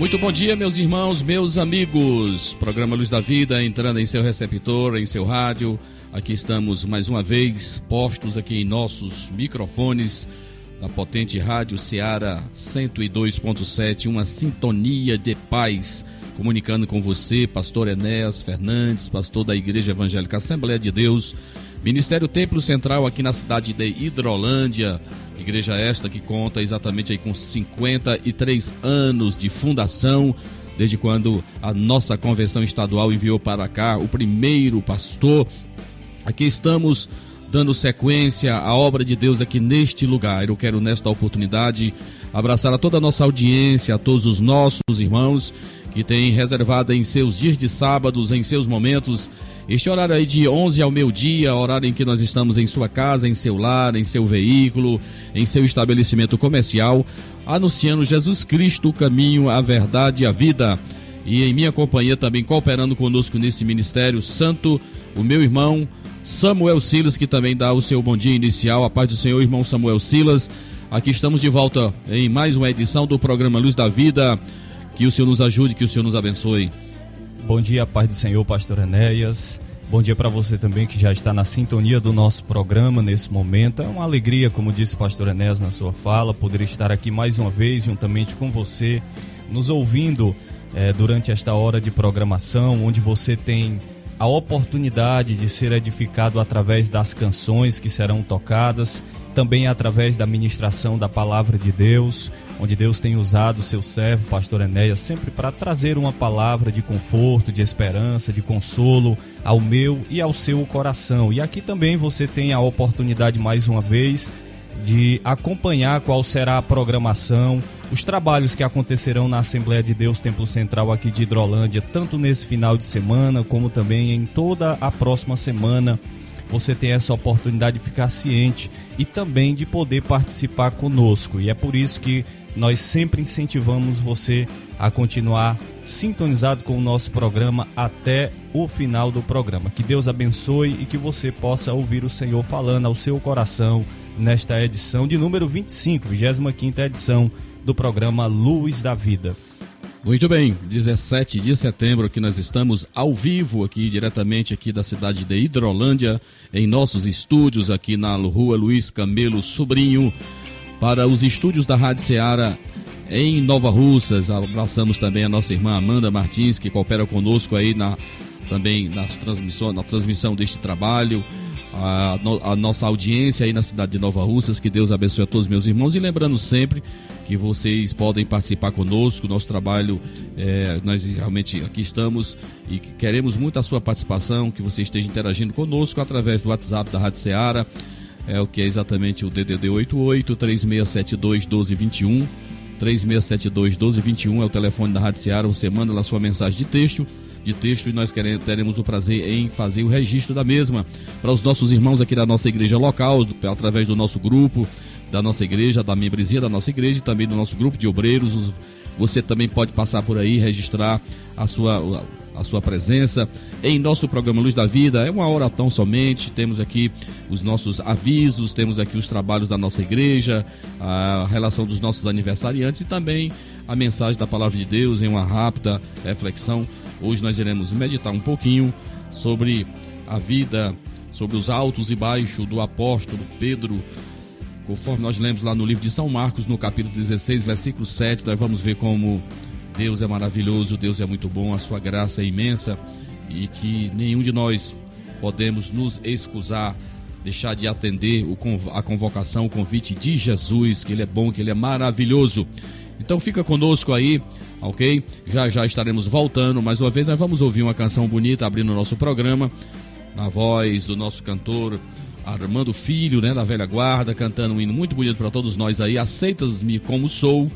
Muito bom dia, meus irmãos, meus amigos. Programa Luz da Vida entrando em seu receptor, em seu rádio. Aqui estamos mais uma vez postos aqui em nossos microfones da potente Rádio Ceará 102.7, uma sintonia de paz, comunicando com você, pastor Enéas Fernandes, pastor da Igreja Evangélica Assembleia de Deus, Ministério Templo Central aqui na cidade de Hidrolândia, Igreja esta que conta exatamente aí com 53 anos de fundação, desde quando a nossa convenção estadual enviou para cá o primeiro pastor. Aqui estamos dando sequência à obra de Deus aqui neste lugar. Eu quero nesta oportunidade abraçar a toda a nossa audiência, a todos os nossos irmãos que têm reservado em seus dias de sábados, em seus momentos, este horário aí de 11 ao meio-dia, horário em que nós estamos em sua casa, em seu lar, em seu veículo, em seu estabelecimento comercial, anunciando Jesus Cristo, o caminho, a verdade e a vida. E em minha companhia também cooperando conosco nesse ministério santo, o meu irmão Samuel Silas, que também dá o seu bom dia inicial. A paz do Senhor, irmão Samuel Silas. Aqui estamos de volta em mais uma edição do programa Luz da Vida. Que o Senhor nos ajude, que o Senhor nos abençoe. Bom dia, paz do Senhor, pastor Enéas. Bom dia para você também que já está na sintonia do nosso programa nesse momento. É uma alegria, como disse o pastor Enéas na sua fala, poder estar aqui mais uma vez juntamente com você, nos ouvindo é, durante esta hora de programação, onde você tem a oportunidade de ser edificado através das canções que serão tocadas, também através da ministração da palavra de Deus, onde Deus tem usado o seu servo, pastor Enéas, sempre para trazer uma palavra de conforto, de esperança, de consolo ao meu e ao seu coração. E aqui também você tem a oportunidade mais uma vez de acompanhar qual será a programação, os trabalhos que acontecerão na Assembleia de Deus Templo Central aqui de Hidrolândia, tanto nesse final de semana como também em toda a próxima semana você tem essa oportunidade de ficar ciente e também de poder participar conosco. E é por isso que nós sempre incentivamos você a continuar sintonizado com o nosso programa até o final do programa. Que Deus abençoe e que você possa ouvir o Senhor falando ao seu coração nesta edição de número 25, 25 edição do programa Luz da Vida. Muito bem, 17 de setembro que nós estamos ao vivo aqui diretamente aqui da cidade de Hidrolândia, em nossos estúdios aqui na Rua Luiz Camelo Sobrinho, para os estúdios da Rádio Ceará em Nova Russas. Abraçamos também a nossa irmã Amanda Martins, que coopera conosco aí na também nas transmissões, na transmissão deste trabalho. A, a, nossa audiência aí na cidade de Nova Russas, que Deus abençoe a todos meus irmãos e lembrando sempre que vocês podem participar conosco, nosso trabalho, é, nós realmente aqui estamos e queremos muito a sua participação, que você esteja interagindo conosco através do WhatsApp da Rádio Ceará, é o que é exatamente o DDD 88 3672 1221. 3672 1221 é o telefone da Rádio Ceará. Você manda lá sua mensagem de texto de texto e nós queremos, teremos o prazer em fazer o registro da mesma para os nossos irmãos aqui da nossa igreja local, através do nosso grupo, da nossa igreja, da membresia da nossa igreja e também do nosso grupo de obreiros. Você também pode passar por aí, registrar a sua, a sua presença em nosso programa Luz da Vida. É uma oração somente. Temos aqui os nossos avisos, temos aqui os trabalhos da nossa igreja, a relação dos nossos aniversariantes e também a mensagem da palavra de Deus em uma rápida reflexão. Hoje nós iremos meditar um pouquinho sobre a vida, sobre os altos e baixos do apóstolo Pedro Conforme nós lemos lá no livro de São Marcos, no capítulo 16, versículo 7, nós vamos ver como Deus é maravilhoso, Deus é muito bom, a sua graça é imensa e que nenhum de nós podemos nos excusar, deixar de atender a convocação, o convite de Jesus, que Ele é bom, que Ele é maravilhoso. Então fica conosco aí, ok? Já já estaremos voltando mais uma vez. Nós vamos ouvir uma canção bonita abrindo o nosso programa, na voz do nosso cantor Armando Filho, né, da velha guarda, cantando um hino muito bonito para todos nós aí. Aceitas-me como sou.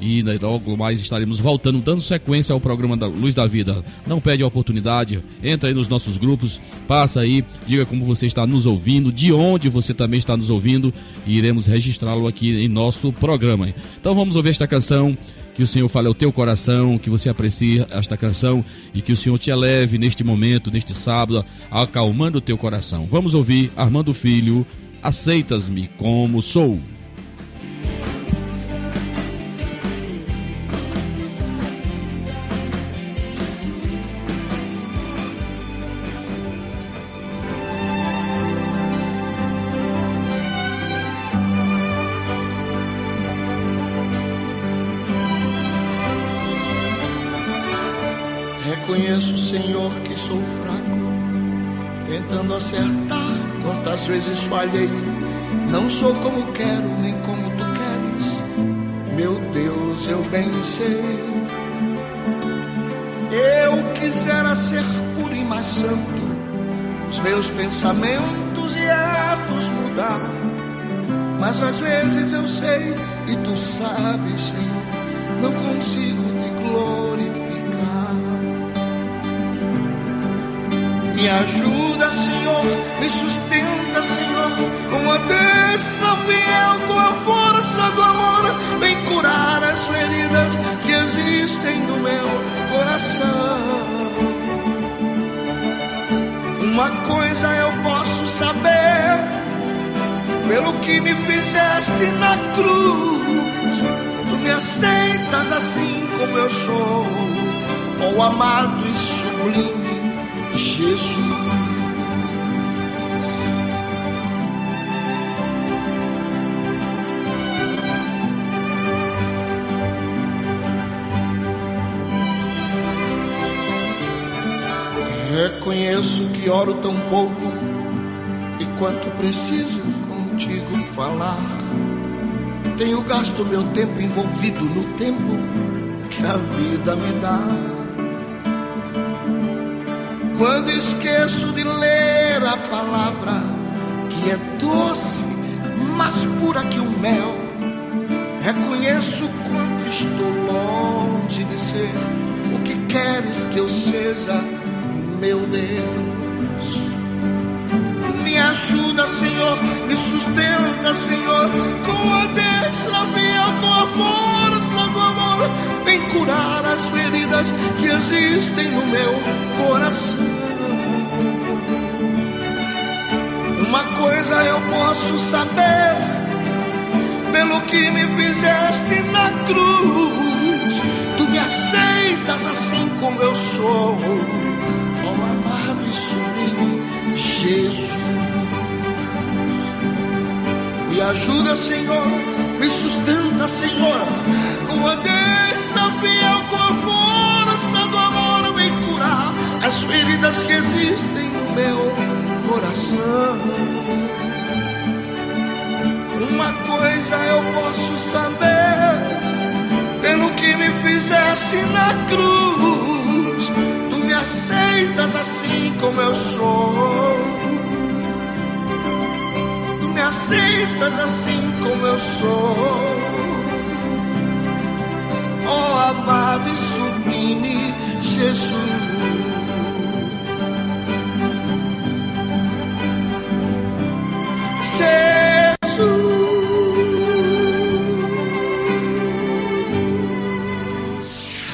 E né, logo mais estaremos voltando, dando sequência ao programa da Luz da Vida. Não perde a oportunidade, entra aí nos nossos grupos, passa aí, diga como você está nos ouvindo, de onde você também está nos ouvindo, e iremos registrá-lo aqui em nosso programa. Então vamos ouvir esta canção que o Senhor fale ao teu coração, que você aprecie esta canção e que o Senhor te eleve neste momento, neste sábado, acalmando o teu coração. Vamos ouvir Armando Filho, Aceitas-me como sou. Reconheço, Senhor, que sou fraco, tentando acertar quantas vezes falhei. Não sou como quero, nem como tu queres. Meu Deus, eu bem sei. Eu quisera ser puro e mais santo, os meus pensamentos e atos mudar. Mas às vezes eu sei, e tu sabes, Senhor, não consigo te glorificar. Me ajuda, Senhor, me sustenta, Senhor, com a destra fiel, com a força do amor, vem curar as feridas que existem no meu coração. Uma coisa eu posso saber, pelo que me fizeste na cruz, tu me aceitas assim como eu sou, ó oh, amado e sublime Jesus. Reconheço que oro tão pouco e quanto preciso contigo falar. Tenho gasto meu tempo envolvido no tempo que a vida me dá. Quando esqueço de ler a palavra que é doce, mais pura que o mel, reconheço quanto estou longe de ser o que queres que eu seja, meu Deus. Me ajuda, Senhor, me sustenta, Senhor, com a destra fiel, com a força do amor, vem curar as feridas que existem no meu coração. Uma coisa eu posso saber, pelo que me fizeste na cruz, tu me aceitas assim como eu sou, ó oh, amado e sublime Jesus. Me ajuda, Senhor, me sustenta, Senhor, com a destra fiel, com a força do amor, vem curar as feridas que existem no meu coração. Uma coisa eu posso saber, pelo que me fizeste na cruz, tu me aceitas assim como eu sou. Aceitas assim como eu sou. Oh amado e sublime Jesus.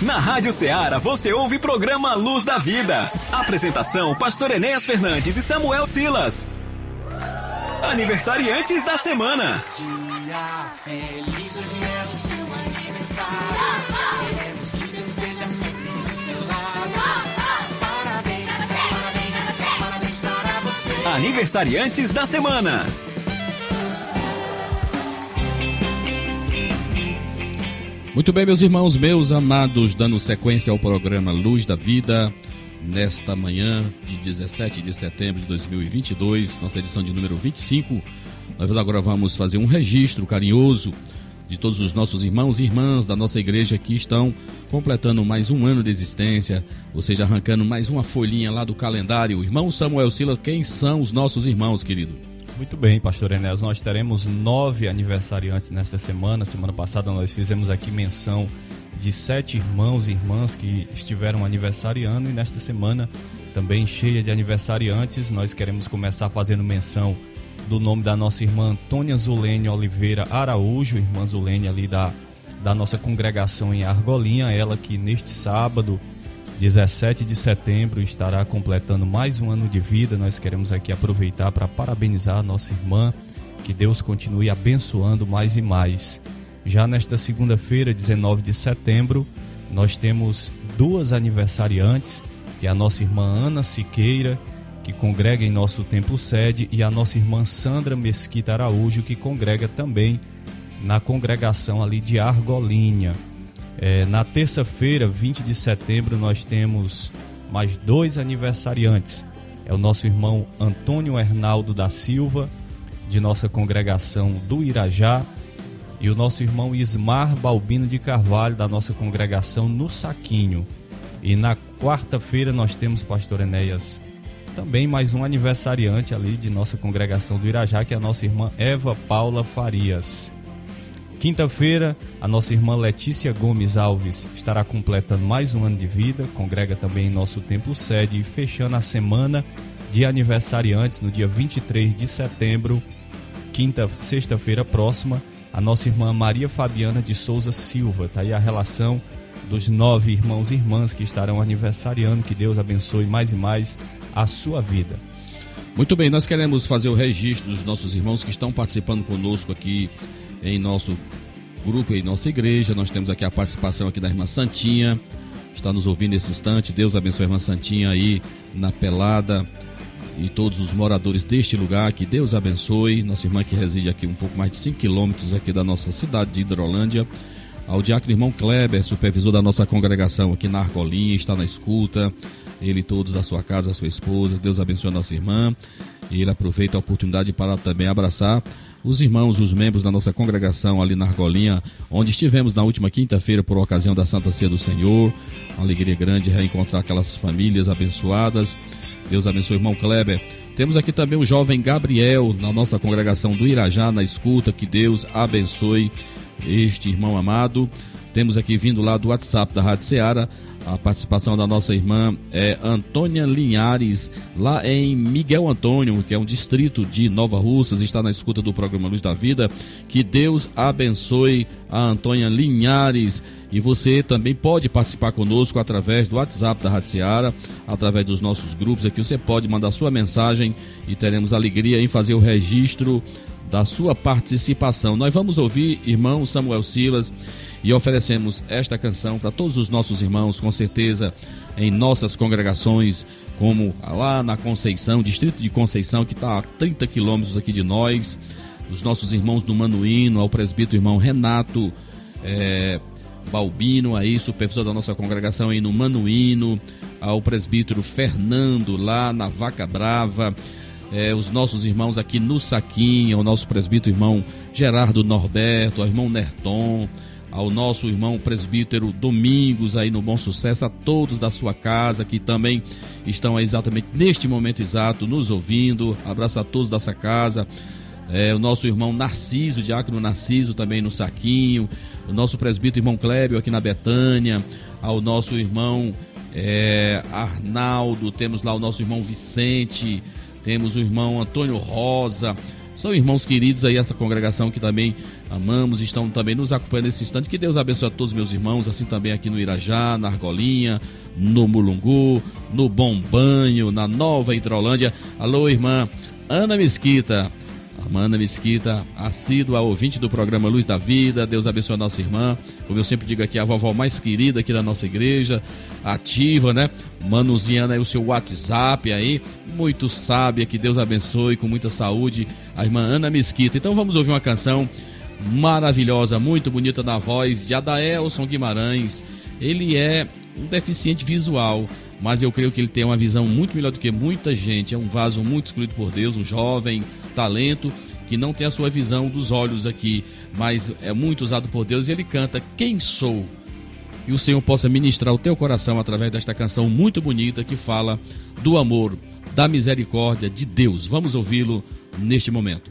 Na Rádio Ceará você ouve programa Luz da Vida. Apresentação: Pastor Enéas Fernandes e Samuel Silas. Aniversariantes da semana. Dia feliz, hoje é o seu aniversário. Queremos que Deus esteja sempre do seu lado. Parabéns, parabéns, parabéns para você. Aniversariantes da semana. Muito bem, meus irmãos, meus amados, dando sequência ao programa Luz da Vida, nesta manhã de 17 de setembro de 2022, nossa edição de número 25. Nós agora vamos fazer um registro carinhoso de todos os nossos irmãos e irmãs da nossa igreja que estão completando mais um ano de existência, ou seja, arrancando mais uma folhinha lá do calendário. Irmão Samuel Sila, quem são os nossos irmãos, querido? Muito bem, pastor Enéas. Nós teremos nove aniversariantes nesta semana. Semana passada nós fizemos aqui menção de sete irmãos e irmãs que estiveram aniversariando e nesta semana também cheia de aniversariantes. Nós queremos começar fazendo menção do nome da nossa irmã Antônia Zulene Oliveira Araújo, irmã Zulene ali da, da nossa congregação em Argolinha, ela que neste sábado 17 de setembro estará completando mais um ano de vida. Nós queremos aqui aproveitar para parabenizar a nossa irmã, que Deus continue abençoando mais e mais. Já nesta segunda-feira, 19 de setembro, nós temos duas aniversariantes, que é a nossa irmã Ana Siqueira, que congrega em nosso templo sede, e a nossa irmã Sandra Mesquita Araújo, que congrega também na congregação ali de Argolinha. É, na terça-feira, 20 de setembro, nós temos mais dois aniversariantes. É o nosso irmão Antônio Hernaldo da Silva, de nossa congregação do Irajá, e o nosso irmão Ismar Balbino de Carvalho, da nossa congregação no Saquinho. E na quarta-feira nós temos, pastor Enéas, também mais um aniversariante ali de nossa congregação do Irajá, que é a nossa irmã Eva Paula Farias. Quinta-feira, a nossa irmã Letícia Gomes Alves estará completando mais um ano de vida, congrega também em nosso templo sede e fechando a semana de aniversariantes no dia 23 de setembro, quinta, sexta-feira próxima, a nossa irmã Maria Fabiana de Souza Silva. Tá aí a relação dos nove irmãos e irmãs que estarão aniversariando. Que Deus abençoe mais e mais a sua vida. Muito bem, nós queremos fazer o registro dos nossos irmãos que estão participando conosco aqui em nosso grupo, em nossa igreja. Nós temos aqui a participação aqui da irmã Santinha, está nos ouvindo nesse instante. Deus abençoe a irmã Santinha aí na pelada e todos os moradores deste lugar. Que Deus abençoe. Nossa irmã que reside aqui um pouco mais de 5 quilômetros aqui da nossa cidade de Hidrolândia. Ao diácono irmão Kleber, supervisor da nossa congregação aqui na Argolinha, está na escuta ele e todos a sua casa, a sua esposa. Deus abençoe a nossa irmã. E ele aproveita a oportunidade para também abraçar os irmãos, os membros da nossa congregação ali na Argolinha, onde estivemos na última quinta-feira por ocasião da Santa Ceia do Senhor. Uma alegria grande reencontrar aquelas famílias abençoadas. Deus abençoe irmão Kleber. Temos aqui também o jovem Gabriel, na nossa congregação do Irajá, na escuta. Que Deus abençoe este irmão amado. Temos aqui vindo lá do WhatsApp da Rádio Ceará a participação da nossa irmã é Antônia Linhares, lá em Miguel Antônio, que é um distrito de Nova Russas, está na escuta do programa Luz da Vida. Que Deus abençoe a Antônia Linhares. E você também pode participar conosco através do WhatsApp da Rádio Seara, através dos nossos grupos aqui. Você pode mandar sua mensagem e teremos alegria em fazer o registro da sua participação. Nós vamos ouvir irmão Samuel Silas e oferecemos esta canção para todos os nossos irmãos, com certeza em nossas congregações, como lá na Conceição, distrito de Conceição, que está a 30 quilômetros aqui de nós, os nossos irmãos do Manuíno, ao presbítero irmão Renato é, Balbino, aí, supervisor da nossa congregação aí no Manuíno, ao presbítero Fernando, lá na Vaca Brava, é, os nossos irmãos aqui no Saquinho, o nosso presbítero irmão Gerardo Norberto, o irmão Nerton, ao nosso irmão presbítero Domingos aí no Bom Sucesso, a todos da sua casa que também estão exatamente neste momento exato nos ouvindo. Abraço a todos dessa casa. É, o nosso irmão Narciso, diácono Narciso também no Saquinho, o nosso presbítero irmão Clébio aqui na Betânia, ao nosso irmão é, Arnaldo, temos lá o nosso irmão Vicente, temos o irmão Antônio Rosa, são irmãos queridos aí, essa congregação que também amamos, estão também nos acompanhando nesse instante. Que Deus abençoe a todos meus irmãos, assim também aqui no Irajá, na Argolinha, no Mulungu, no Bom Banho, na Nova Hidrolândia. Alô, irmã Ana Mesquita. Amanda Mesquita, assídua ouvinte do programa Luz da Vida. Deus abençoe a nossa irmã. Como eu sempre digo aqui, a vovó mais querida aqui da nossa igreja, ativa, né? Manuziando aí o seu WhatsApp aí, muito sábia, que Deus abençoe, com muita saúde, a irmã Ana Mesquita. Então vamos ouvir uma canção maravilhosa, muito bonita na voz de Adaelson Guimarães. Ele é um deficiente visual, mas eu creio que ele tem uma visão muito melhor do que muita gente. É um vaso muito escolhido por Deus, um jovem talento, que não tem a sua visão dos olhos aqui, mas é muito usado por Deus e ele canta Quem Sou? E o Senhor possa ministrar o teu coração através desta canção muito bonita que fala do amor, da misericórdia de Deus. Vamos ouvi-lo neste momento.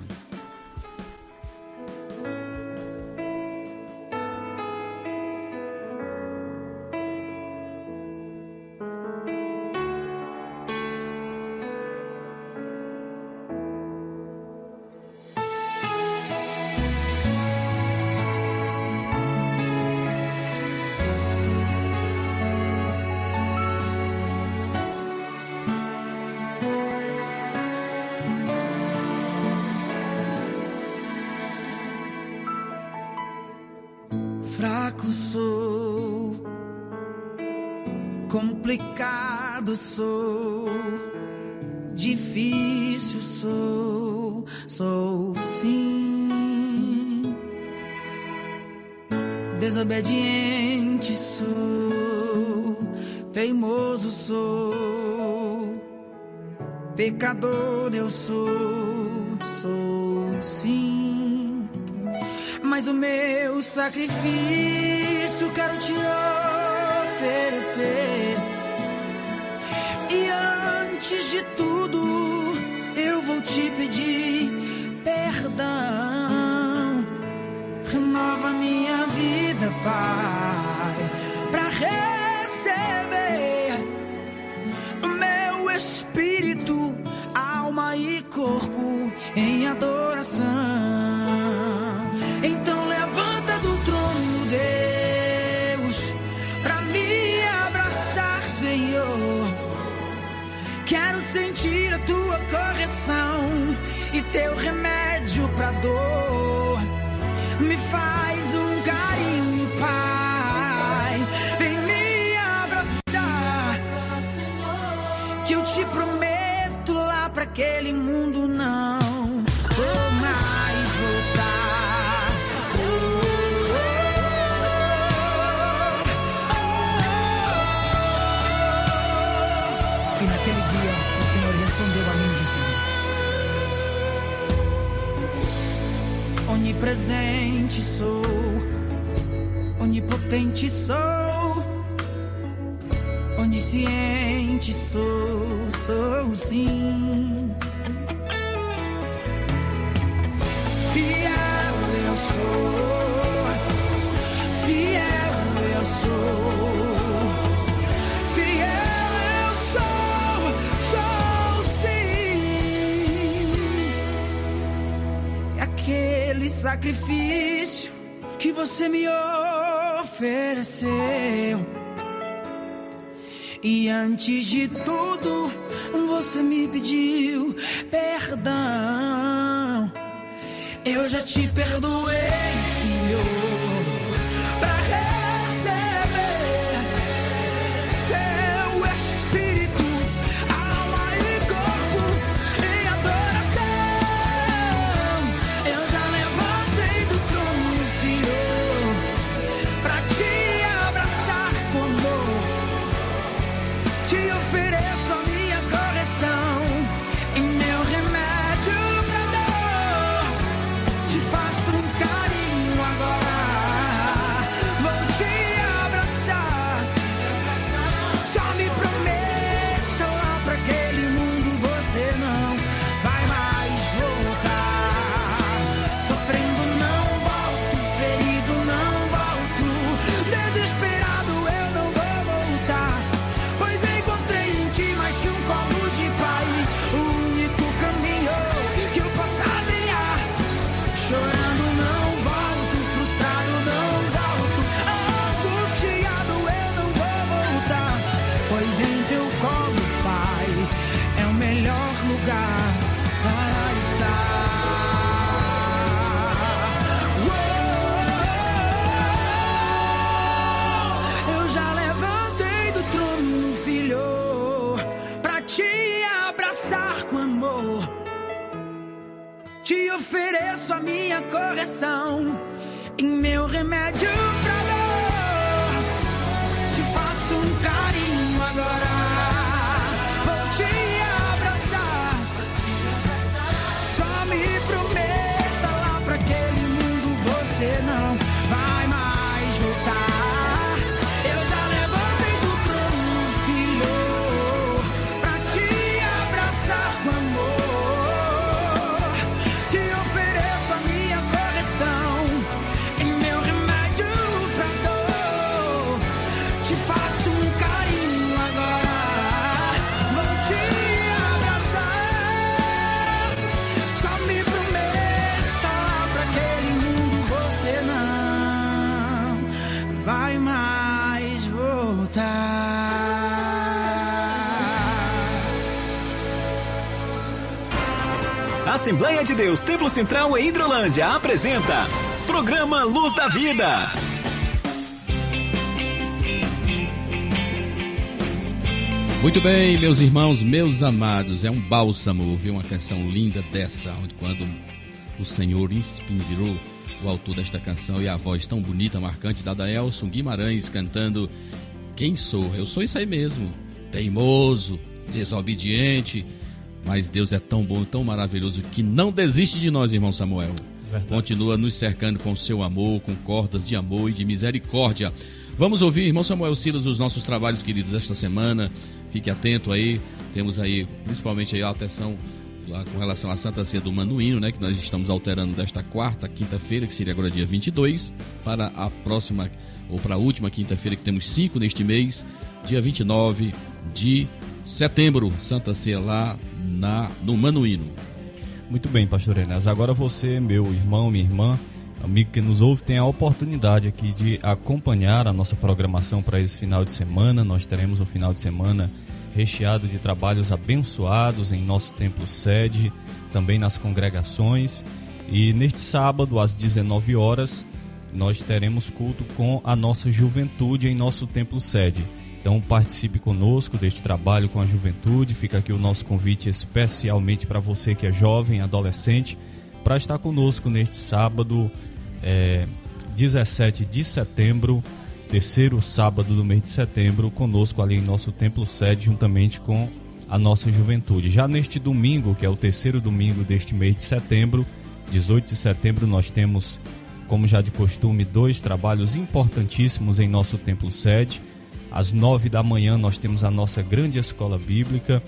sou, difícil sou, sou sim. Desobediente sou, teimoso sou, pecador eu sou, sou sim. Mas o meu sacrifício quero te oferecer antes de tudo, eu vou te pedir perdão. Renova minha vida, Pai, para receber o meu espírito, alma e corpo E naquele dia o Senhor respondeu a mim dizendo: Onipresente sou, onipotente sou, onisciente sou, sou sim. sacrifício que você me ofereceu. E antes de tudo, você me pediu perdão. Eu já te perdoei. Assembleia de Deus Templo Central em Hidrolândia apresenta Programa Luz da Vida. Muito bem, meus irmãos, meus amados, é um bálsamo ouvir uma canção linda dessa, onde quando o Senhor inspirou o autor desta canção e a voz tão bonita, marcante da Daelson Guimarães cantando Quem sou? Eu sou isso aí mesmo, teimoso, desobediente, mas Deus é tão bom, tão maravilhoso que não desiste de nós, irmão Samuel. Verdade. Continua nos cercando com seu amor, com cordas de amor e de misericórdia. Vamos ouvir, irmão Samuel Silas, os nossos trabalhos queridos esta semana. Fique atento aí. Temos aí, principalmente aí a atenção lá com relação à Santa Ceia do Manuíno, né, que nós estamos alterando desta quarta, quinta-feira, que seria agora dia 22, para a próxima ou para a última quinta-feira que temos cinco neste mês, dia 29 de setembro, Santa Ceia lá na no Manuíno. Muito bem, pastor Enéas. Agora você, meu irmão, minha irmã, amigo que nos ouve, tem a oportunidade aqui de acompanhar a nossa programação para esse final de semana. Nós teremos o final de semana recheado de trabalhos abençoados em nosso templo sede, também nas congregações. E neste sábado, às 19 horas, nós teremos culto com a nossa juventude em nosso templo sede. Então participe conosco deste trabalho com a juventude. Fica aqui o nosso convite especialmente para você que é jovem, adolescente, para estar conosco neste sábado, é, 17 de setembro, terceiro sábado do mês de setembro, conosco ali em nosso templo sede, juntamente com a nossa juventude. Já neste domingo, que é o terceiro domingo deste mês de setembro, 18 de setembro, nós temos, como já de costume, dois trabalhos importantíssimos em nosso templo sede. Às nove da manhã nós temos a nossa grande escola bíblica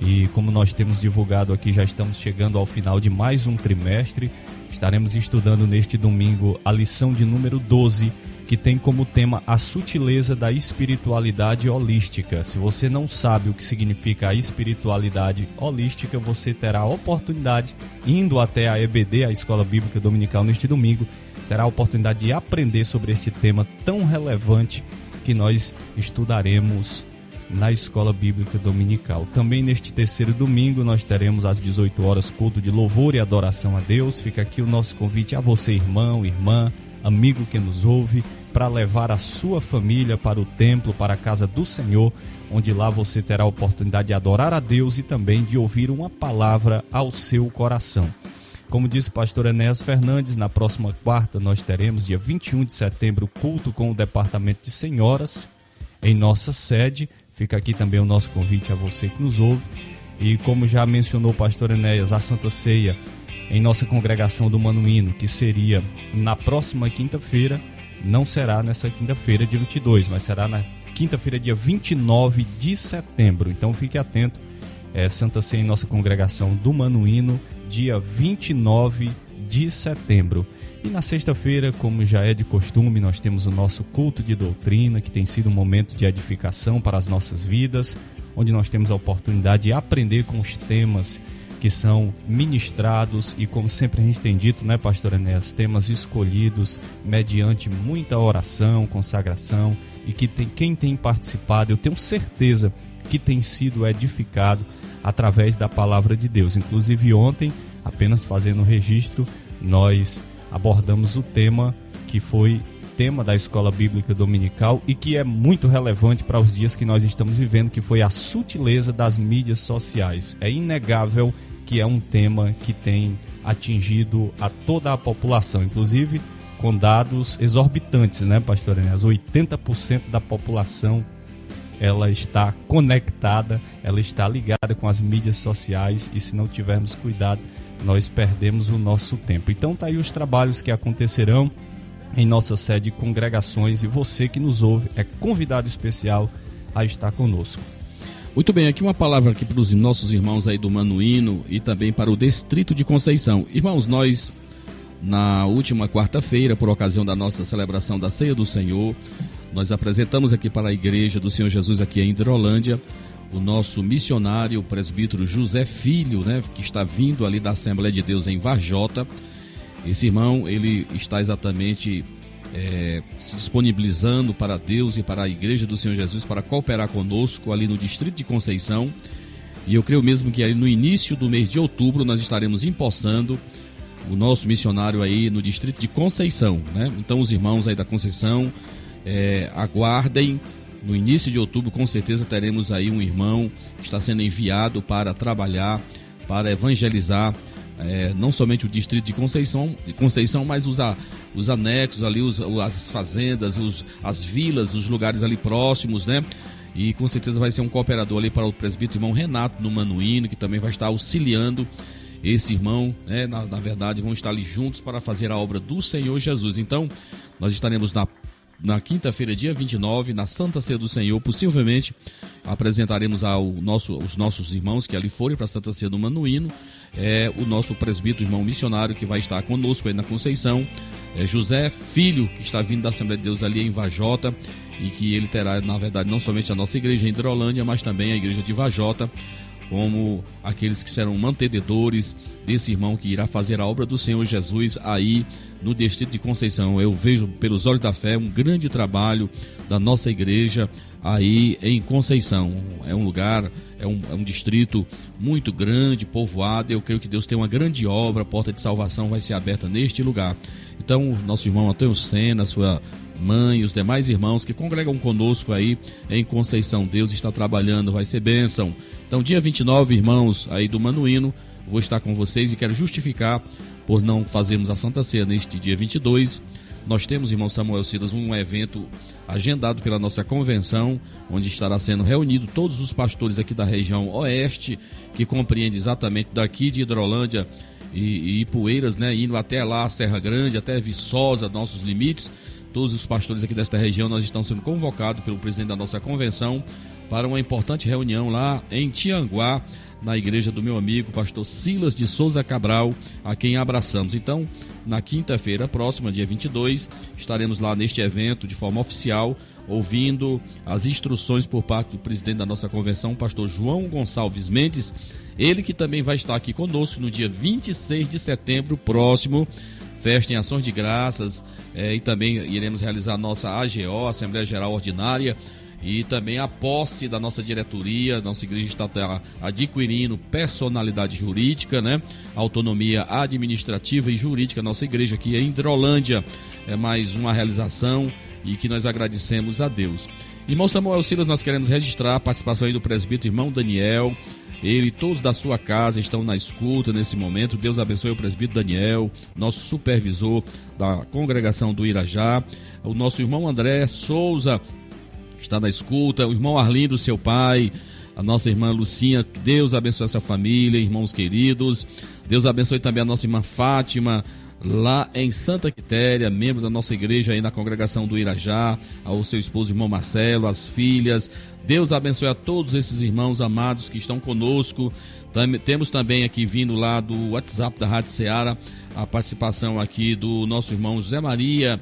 e como nós temos divulgado aqui, já estamos chegando ao final de mais um trimestre. Estaremos estudando neste domingo a lição de número 12, que tem como tema a sutileza da espiritualidade holística. Se você não sabe o que significa a espiritualidade holística, você terá a oportunidade, indo até a EBD, a Escola Bíblica Dominical, neste domingo, terá a oportunidade de aprender sobre este tema tão relevante que nós estudaremos na Escola Bíblica Dominical. Também neste terceiro domingo nós teremos às 18 horas culto de louvor e adoração a Deus. Fica aqui o nosso convite a você, irmão, irmã, amigo que nos ouve, para levar a sua família para o templo, para a casa do Senhor, onde lá você terá a oportunidade de adorar a Deus e também de ouvir uma palavra ao seu coração. Como disse o pastor Enéas Fernandes, na próxima quarta nós teremos, dia 21 de setembro, culto com o Departamento de Senhoras em nossa sede. Fica aqui também o nosso convite a você que nos ouve. E como já mencionou o pastor Enéas, a Santa Ceia em nossa congregação do Manuíno, que seria na próxima quinta-feira, não será nessa quinta-feira, dia 22, mas será na quinta-feira, dia 29 de setembro. Então fique atento, é Santa Ceia em nossa congregação do Manuíno, dia 29 de setembro. E na sexta-feira, como já é de costume, nós temos o nosso culto de doutrina, que tem sido um momento de edificação para as nossas vidas, onde nós temos a oportunidade de aprender com os temas que são ministrados e como sempre a gente tem dito, né, pastor Enéas, temas escolhidos mediante muita oração, consagração e que tem, quem tem participado, eu tenho certeza que tem sido edificado através da palavra de Deus. Inclusive ontem, apenas fazendo o registro, nós abordamos o tema que foi tema da escola bíblica dominical e que é muito relevante para os dias que nós estamos vivendo, que foi a sutileza das mídias sociais. É inegável que é um tema que tem atingido a toda a população, inclusive com dados exorbitantes, né, pastor Enéas? 80% da população ela está conectada, ela está ligada com as mídias sociais e se não tivermos cuidado, nós perdemos o nosso tempo. Então tá aí os trabalhos que acontecerão em nossa sede de congregações e você que nos ouve é convidado especial a estar conosco. Muito bem, aqui uma palavra aqui para os nossos irmãos aí do Manuíno e também para o Distrito de Conceição. Irmãos, nós na última quarta-feira, por ocasião da nossa celebração da Ceia do Senhor, nós apresentamos aqui para a Igreja do Senhor Jesus aqui em Hidrolândia o nosso missionário, o presbítero José Filho, né, que está vindo ali da Assembleia de Deus em Varjota. Esse irmão, ele está exatamente é, se disponibilizando para Deus e para a Igreja do Senhor Jesus para cooperar conosco ali no Distrito de Conceição. E eu creio mesmo que aí no início do mês de outubro nós estaremos empossando o nosso missionário aí no distrito de Conceição, né? Então os irmãos aí da Conceição é, aguardem. No início de outubro, com certeza teremos aí um irmão que está sendo enviado para trabalhar, para evangelizar é, não somente o distrito de Conceição, de Conceição mas os, a, os anexos ali, os, as fazendas, os, as vilas, os lugares ali próximos, né? E com certeza vai ser um cooperador ali para o presbítero irmão Renato no Manuíno, que também vai estar auxiliando esse irmão, né? Na, na verdade, vão estar ali juntos para fazer a obra do Senhor Jesus. Então, nós estaremos na na quinta-feira, dia 29, na Santa Ceia do Senhor, possivelmente apresentaremos ao nosso, os nossos irmãos que ali forem para Santa Ceia do Manuíno, é, o nosso presbítero, irmão missionário, que vai estar conosco aí na Conceição, é, José Filho, que está vindo da Assembleia de Deus ali em Vajota, e que ele terá, na verdade, não somente a nossa igreja em Hidrolândia, mas também a igreja de Vajota, como aqueles que serão mantenedores desse irmão que irá fazer a obra do Senhor Jesus aí no distrito de Conceição. Eu vejo pelos olhos da fé um grande trabalho da nossa igreja aí em Conceição. É um lugar, é um, é um distrito muito grande, povoado. Eu creio que Deus tem uma grande obra, a porta de salvação vai ser aberta neste lugar. Então, nosso irmão Antônio Sena, sua mãe os demais irmãos que congregam conosco aí em Conceição, Deus está trabalhando, vai ser bênção. Então, dia 29, irmãos aí do Manuíno, vou estar com vocês e quero justificar por não fazermos a Santa Ceia neste dia 22. Nós temos, irmão Samuel Silas, um evento agendado pela nossa convenção, onde estará sendo reunido todos os pastores aqui da região oeste, que compreende exatamente daqui de Hidrolândia e, e Ipueiras, né, indo até lá, Serra Grande, até Viçosa, nossos limites. Todos os pastores aqui desta região, nós estamos sendo convocados pelo presidente da nossa convenção para uma importante reunião lá em Tianguá, na igreja do meu amigo, pastor Silas de Souza Cabral, a quem abraçamos. Então, na quinta-feira próxima, dia 22, estaremos lá neste evento de forma oficial, ouvindo as instruções por parte do presidente da nossa convenção, pastor João Gonçalves Mendes, ele que também vai estar aqui conosco no dia 26 de setembro próximo, festa em ações de graças, é, e também iremos realizar a nossa AGO, Assembleia Geral Ordinária, e também a posse da nossa diretoria, nossa igreja está adquirindo personalidade jurídica, né? Autonomia administrativa e jurídica, nossa igreja aqui em Hidrolândia. É mais uma realização e que nós agradecemos a Deus. Irmão Samuel Silas, nós queremos registrar a participação aí do presbítero irmão Daniel. Ele e todos da sua casa estão na escuta nesse momento. Deus abençoe o presbítero Daniel, nosso supervisor da congregação do Irajá. O nosso irmão André Souza, está na escuta, o irmão Arlindo, seu pai, a nossa irmã Lucinha, Deus abençoe essa família, irmãos queridos. Deus abençoe também a nossa irmã Fátima, lá em Santa Quitéria, membro da nossa igreja aí na congregação do Irajá, ao seu esposo irmão Marcelo, as filhas. Deus abençoe a todos esses irmãos amados que estão conosco. Temos também aqui vindo lá do WhatsApp da Rádio Ceará a participação aqui do nosso irmão José Maria,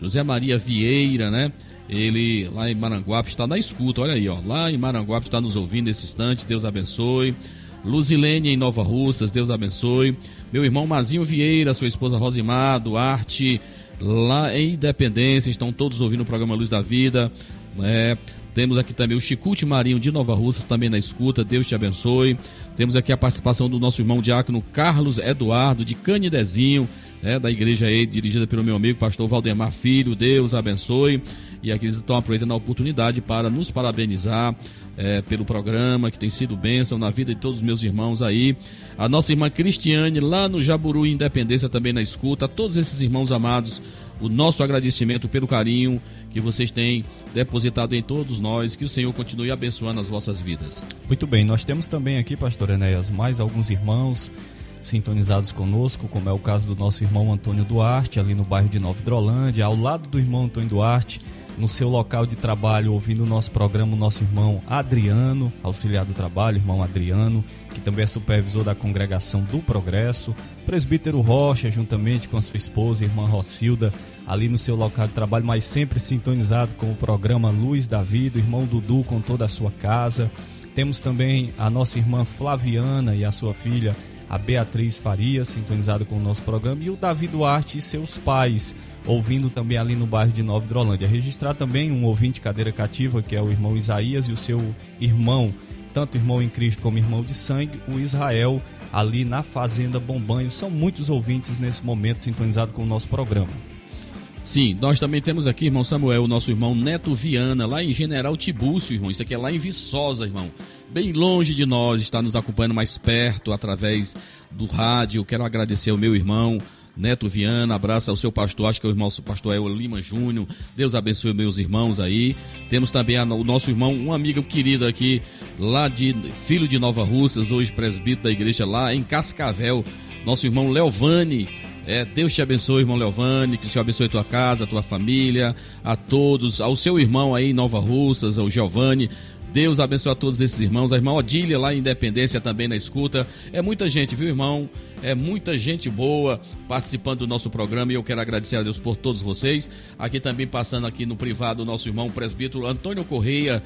José Maria Vieira, né? Ele lá em Maranguape está na escuta, olha aí, ó. Lá em Maranguape está nos ouvindo nesse instante, Deus abençoe. Luzilene em Nova Russas, Deus abençoe. Meu irmão Mazinho Vieira, sua esposa Rosimar, Duarte, lá em Independência, estão todos ouvindo o programa Luz da Vida. É, temos aqui também o Chicute Marinho de Nova Russas, também na escuta, Deus te abençoe. Temos aqui a participação do nosso irmão diácono Carlos Eduardo de Canidezinho, né, da igreja aí, dirigida pelo meu amigo pastor Valdemar Filho, Deus abençoe. E aqui eles estão aproveitando a oportunidade para nos parabenizar é, pelo programa, que tem sido bênção na vida de todos os meus irmãos aí. A nossa irmã Cristiane, lá no Jaburu Independência, também na escuta. A todos esses irmãos amados, o nosso agradecimento pelo carinho que vocês têm depositado em todos nós. Que o Senhor continue abençoando as vossas vidas. Muito bem, nós temos também aqui, pastor Enéas, mais alguns irmãos sintonizados conosco, como é o caso do nosso irmão Antônio Duarte, ali no bairro de Nova Hidrolândia, ao lado do irmão Antônio Duarte no seu local de trabalho, ouvindo o nosso programa, o nosso irmão Adriano, auxiliar do trabalho, irmão Adriano, que também é supervisor da congregação do Progresso, presbítero Rocha, juntamente com a sua esposa, irmã Rocilda, ali no seu local de trabalho, mas sempre sintonizado com o programa Luz da Vida, irmão Dudu com toda a sua casa. Temos também a nossa irmã Flaviana e a sua filha, a Beatriz Faria, sintonizado com o nosso programa, e o Davi Duarte e seus pais ouvindo também ali no bairro de Nova Hidrolândia. Registrar também um ouvinte cadeira cativa, que é o irmão Isaías, e o seu irmão tanto irmão em Cristo como irmão de sangue, o Israel, ali na Fazenda Bombanho. São muitos ouvintes nesse momento sintonizados com o nosso programa. Sim, nós também temos aqui, irmão Samuel, o nosso irmão Neto Viana, lá em General Tibúrcio, irmão. Isso aqui é lá em Viçosa, irmão. Bem longe de nós, está nos acompanhando mais perto através do rádio. Quero agradecer ao meu irmão Neto Viana, abraço ao seu pastor, acho que é o irmão o pastor El Lima Júnior. Deus abençoe meus irmãos aí. Temos também a, o nosso irmão, um amigo querido aqui, lá de filho de Nova Russas, hoje presbítero da igreja lá em Cascavel, nosso irmão Leovani. É, Deus te abençoe, irmão Leovani, que Deus abençoe a tua casa, a tua família, a todos, ao seu irmão aí em Nova Russas, ao Giovanni. Deus abençoe a todos esses irmãos. A irmã Odília lá em Independência também na escuta. É muita gente, viu, irmão? É muita gente boa participando do nosso programa e eu quero agradecer a Deus por todos vocês. Aqui também passando aqui no privado o nosso irmão presbítero Antônio Correia,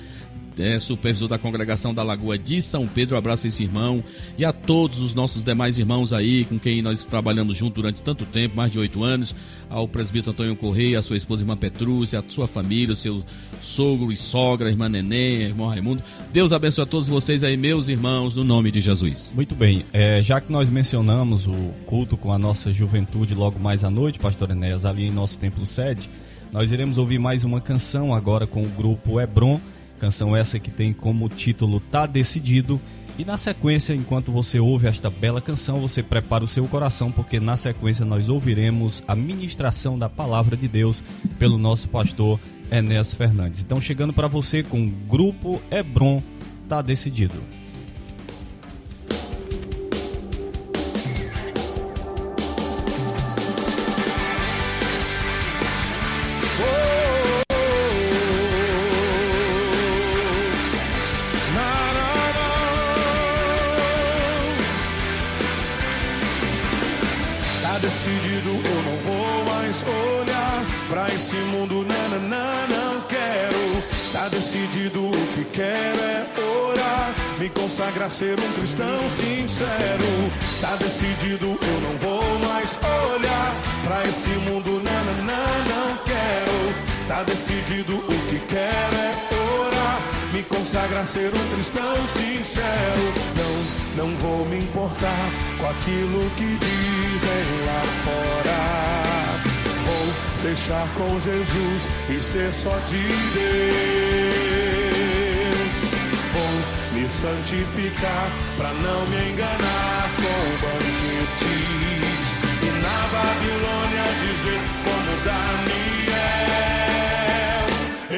é, supervisor da congregação da Lagoa de São Pedro. Um abraço a esse irmão e a todos os nossos demais irmãos aí com quem nós trabalhamos junto durante tanto tempo mais de oito anos. Ao presbítero Antônio Correia, a sua esposa irmã Petrúcia, a sua família, o seu sogro e sogra, a irmã Neném, irmão Raimundo. Deus abençoe a todos vocês aí, meus irmãos, no nome de Jesus. Muito bem, é, já que nós mencionamos o culto com a nossa juventude logo mais à noite, pastor Enéas, ali em nosso templo sede, nós iremos ouvir mais uma canção agora com o grupo Hebron, canção essa que tem como título Tá Decidido. E na sequência, enquanto você ouve esta bela canção, você prepara o seu coração, porque na sequência nós ouviremos a ministração da palavra de Deus pelo nosso pastor Enéas Fernandes. Então, chegando para você com o grupo Hebron, tá decidido. Esse mundo, nananã, não quero. Tá decidido, o que quero é orar, me consagrar, ser um cristão sincero. Tá decidido, eu não vou mais olhar pra esse mundo, nananã, não quero. Tá decidido, o que quero é orar, me consagrar, ser um cristão sincero. Não, não vou me importar com aquilo que dizem lá fora. Fechar com Jesus e ser só de Deus. Vou me santificar pra não me enganar com banquetes. E na Babilônia dizer como Daniel,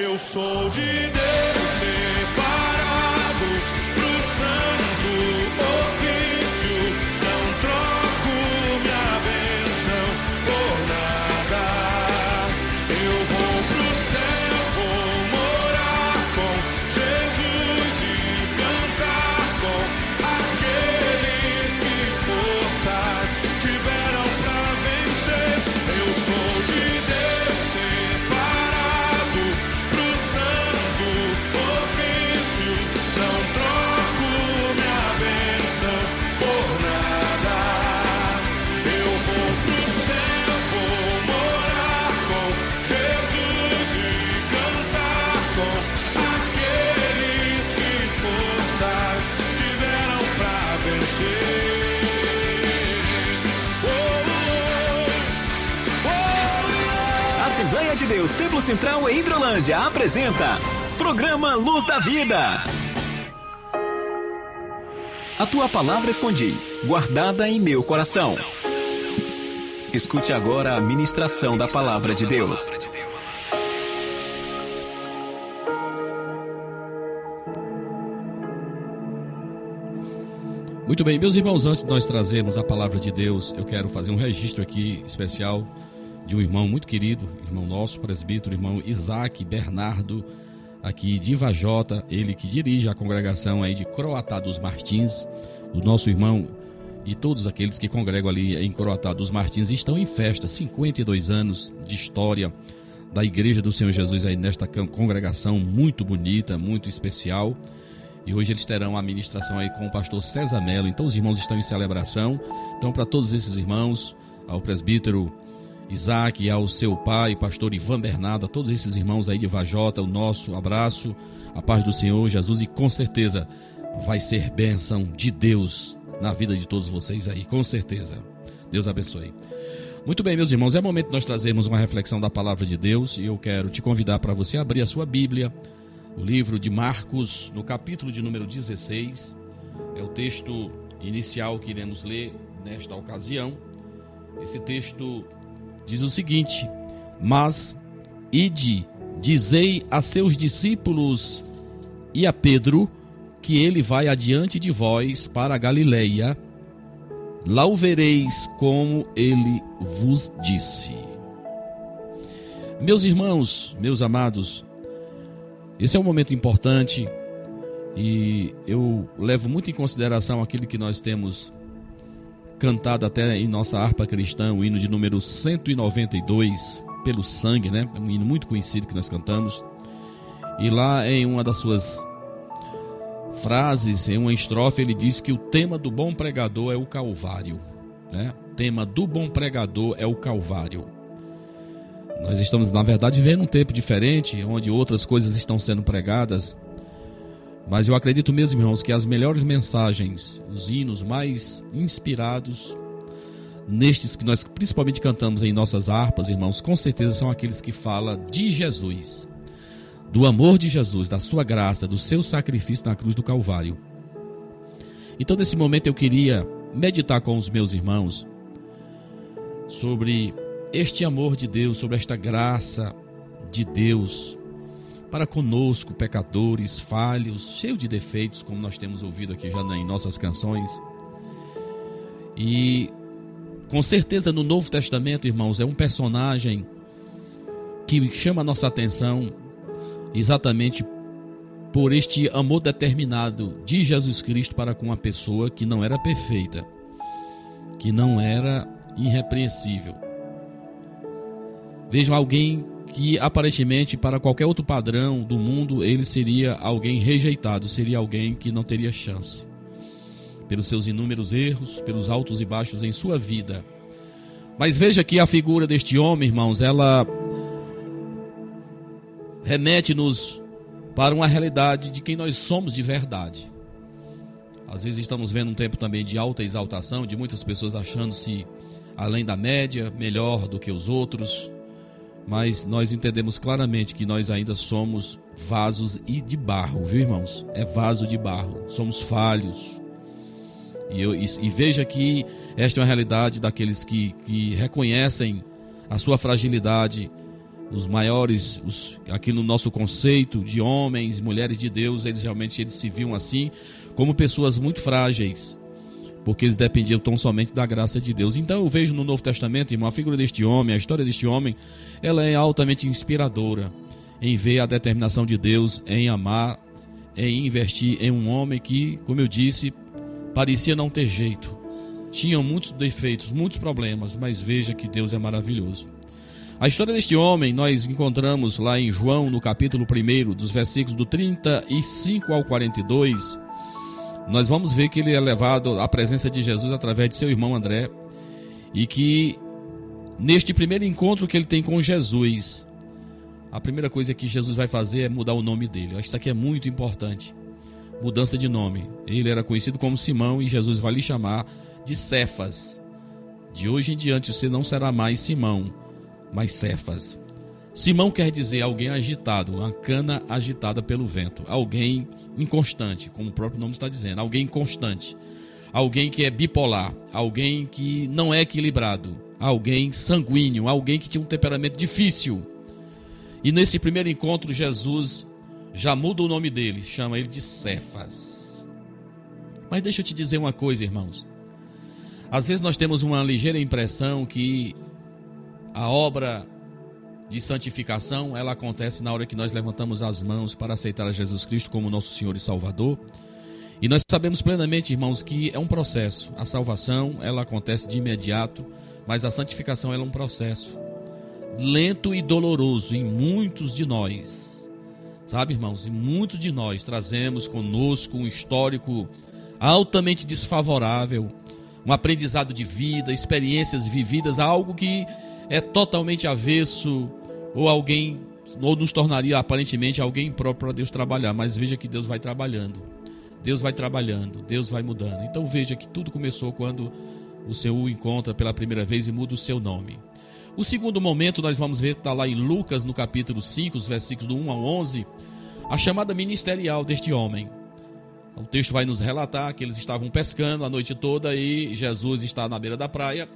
eu sou de Deus Assembleia de Deus Templo Central em Hidrolândia apresenta Programa Luz da Vida. A tua palavra escondi, guardada em meu coração. Escute agora a ministração da palavra de Deus. Muito bem, meus irmãos, antes de nós trazermos a palavra de Deus, eu quero fazer um registro aqui especial de um irmão muito querido, irmão nosso, presbítero, irmão Isaac Bernardo, aqui de Vajota, ele que dirige a congregação aí de Croatá dos Martins, o nosso irmão e todos aqueles que congregam ali em Croatá dos Martins estão em festa, 52 anos de história da Igreja do Senhor Jesus aí nesta congregação muito bonita, muito especial. E hoje eles terão a ministração aí com o pastor César Melo. Então os irmãos estão em celebração. Então para todos esses irmãos, ao presbítero Isaac ao seu pai, pastor Ivan Bernardo, a todos esses irmãos aí de Vajota, o nosso abraço, a paz do Senhor Jesus e com certeza vai ser bênção de Deus na vida de todos vocês aí, com certeza. Deus abençoe. Muito bem, meus irmãos, é momento de nós trazermos uma reflexão da palavra de Deus e eu quero te convidar para você abrir a sua Bíblia, o livro de Marcos, no capítulo de número 16. É o texto inicial que iremos ler nesta ocasião. Esse texto diz o seguinte: Mas ide, dizei a seus discípulos e a Pedro que ele vai adiante de vós para a Galileia. Lá o vereis como ele vos disse. Meus irmãos, meus amados, esse é um momento importante e eu levo muito em consideração aquilo que nós temos cantado até em nossa harpa cristã, o hino de número 192, pelo sangue, né? É um hino muito conhecido que nós cantamos. E lá em uma das suas frases, em uma estrofe, ele diz que o tema do bom pregador é o Calvário. Né? O tema do bom pregador é o Calvário. Nós estamos, na verdade, vendo um tempo diferente, onde outras coisas estão sendo pregadas. Mas eu acredito mesmo, irmãos, que as melhores mensagens, os hinos mais inspirados, nestes que nós principalmente cantamos em nossas harpas, irmãos, com certeza são aqueles que falam de Jesus do amor de Jesus, da sua graça, do seu sacrifício na cruz do Calvário. Então, nesse momento, eu queria meditar com os meus irmãos sobre este amor de Deus, sobre esta graça de Deus para conosco, pecadores, falhos, cheios de defeitos, como nós temos ouvido aqui já em nossas canções. E com certeza no Novo Testamento, irmãos, é um personagem que chama a nossa atenção exatamente por este amor determinado de Jesus Cristo para com uma pessoa que não era perfeita, que não era irrepreensível. Vejam alguém que aparentemente para qualquer outro padrão do mundo ele seria alguém rejeitado, seria alguém que não teria chance. Pelos seus inúmeros erros, pelos altos e baixos em sua vida. Mas veja que a figura deste homem, irmãos, ela remete-nos para uma realidade de quem nós somos de verdade. Às vezes estamos vendo um tempo também de alta exaltação, de muitas pessoas achando-se além da média, melhor do que os outros, mas nós entendemos claramente que nós ainda somos vasos e de barro, viu irmãos? É vaso de barro, somos falhos. E, eu, e, e veja que esta é uma realidade daqueles que, que reconhecem a sua fragilidade os maiores, os, aqui no nosso conceito de homens, mulheres de Deus, eles realmente eles se viam assim como pessoas muito frágeis, porque eles dependiam tão somente da graça de Deus. Então eu vejo no Novo Testamento, irmão, a figura deste homem, a história deste homem, ela é altamente inspiradora em ver a determinação de Deus em amar, em investir em um homem que, como eu disse, parecia não ter jeito. Tinha muitos defeitos, muitos problemas, mas veja que Deus é maravilhoso. A história deste homem nós encontramos lá em João, no capítulo 1, dos versículos do 35 ao 42. Nós vamos ver que ele é levado à presença de Jesus através de seu irmão André e que neste primeiro encontro que ele tem com Jesus, a primeira coisa que Jesus vai fazer é mudar o nome dele. Isso aqui é muito importante. Mudança de nome. Ele era conhecido como Simão e Jesus vai lhe chamar de Cefas. De hoje em diante você não será mais Simão, mas Cefas. Simão quer dizer alguém agitado, uma cana agitada pelo vento, alguém inconstante, como o próprio nome está dizendo, alguém inconstante, alguém que é bipolar, alguém que não é equilibrado, alguém sanguíneo, alguém que tinha um temperamento difícil. E nesse primeiro encontro, Jesus já muda o nome dele, chama ele de Cefas. Mas deixa eu te dizer uma coisa, irmãos. Às vezes nós temos uma ligeira impressão que a obra de santificação, ela acontece na hora que nós levantamos as mãos para aceitar a Jesus Cristo como nosso Senhor e Salvador. E nós sabemos plenamente, irmãos, que é um processo. A salvação, ela acontece de imediato, mas a santificação é um processo lento e doloroso em muitos de nós. Sabe, irmãos, e muitos de nós trazemos conosco um histórico altamente desfavorável, um aprendizado de vida, experiências vividas, algo que é totalmente avesso ou alguém ou nos tornaria aparentemente alguém próprio para Deus trabalhar, mas veja que Deus vai trabalhando. Deus vai trabalhando, Deus vai mudando. Então veja que tudo começou quando o Senhor o encontra pela primeira vez e muda o seu nome. O segundo momento nós vamos ver está lá em Lucas no capítulo 5, os versículos do 1 ao 11, a chamada ministerial deste homem. O texto vai nos relatar que eles estavam pescando a noite toda e Jesus está na beira da praia.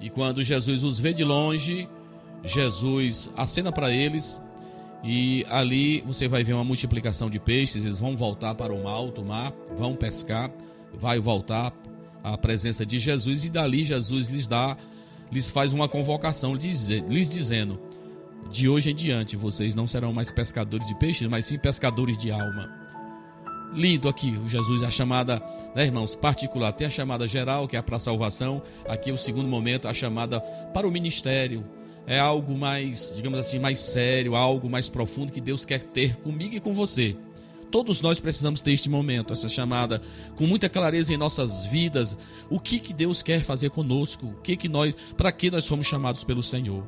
E quando Jesus os vê de longe, Jesus acena para eles e ali você vai ver uma multiplicação de peixes, eles vão voltar para o alto mar, vão pescar, vai voltar à presença de Jesus e dali Jesus lhes dá, lhes faz uma convocação, lhes dizendo: de hoje em diante vocês não serão mais pescadores de peixes, mas sim pescadores de alma. Lindo aqui, o Jesus, a chamada, né, irmãos, particular. Tem a chamada geral, que é para a salvação. Aqui, o segundo momento, a chamada para o ministério, é algo mais, digamos assim, mais sério, algo mais profundo que Deus quer ter comigo e com você. Todos nós precisamos ter este momento, essa chamada, com muita clareza em nossas vidas. O que que Deus quer fazer conosco? O que que nós, para que nós fomos chamados pelo Senhor?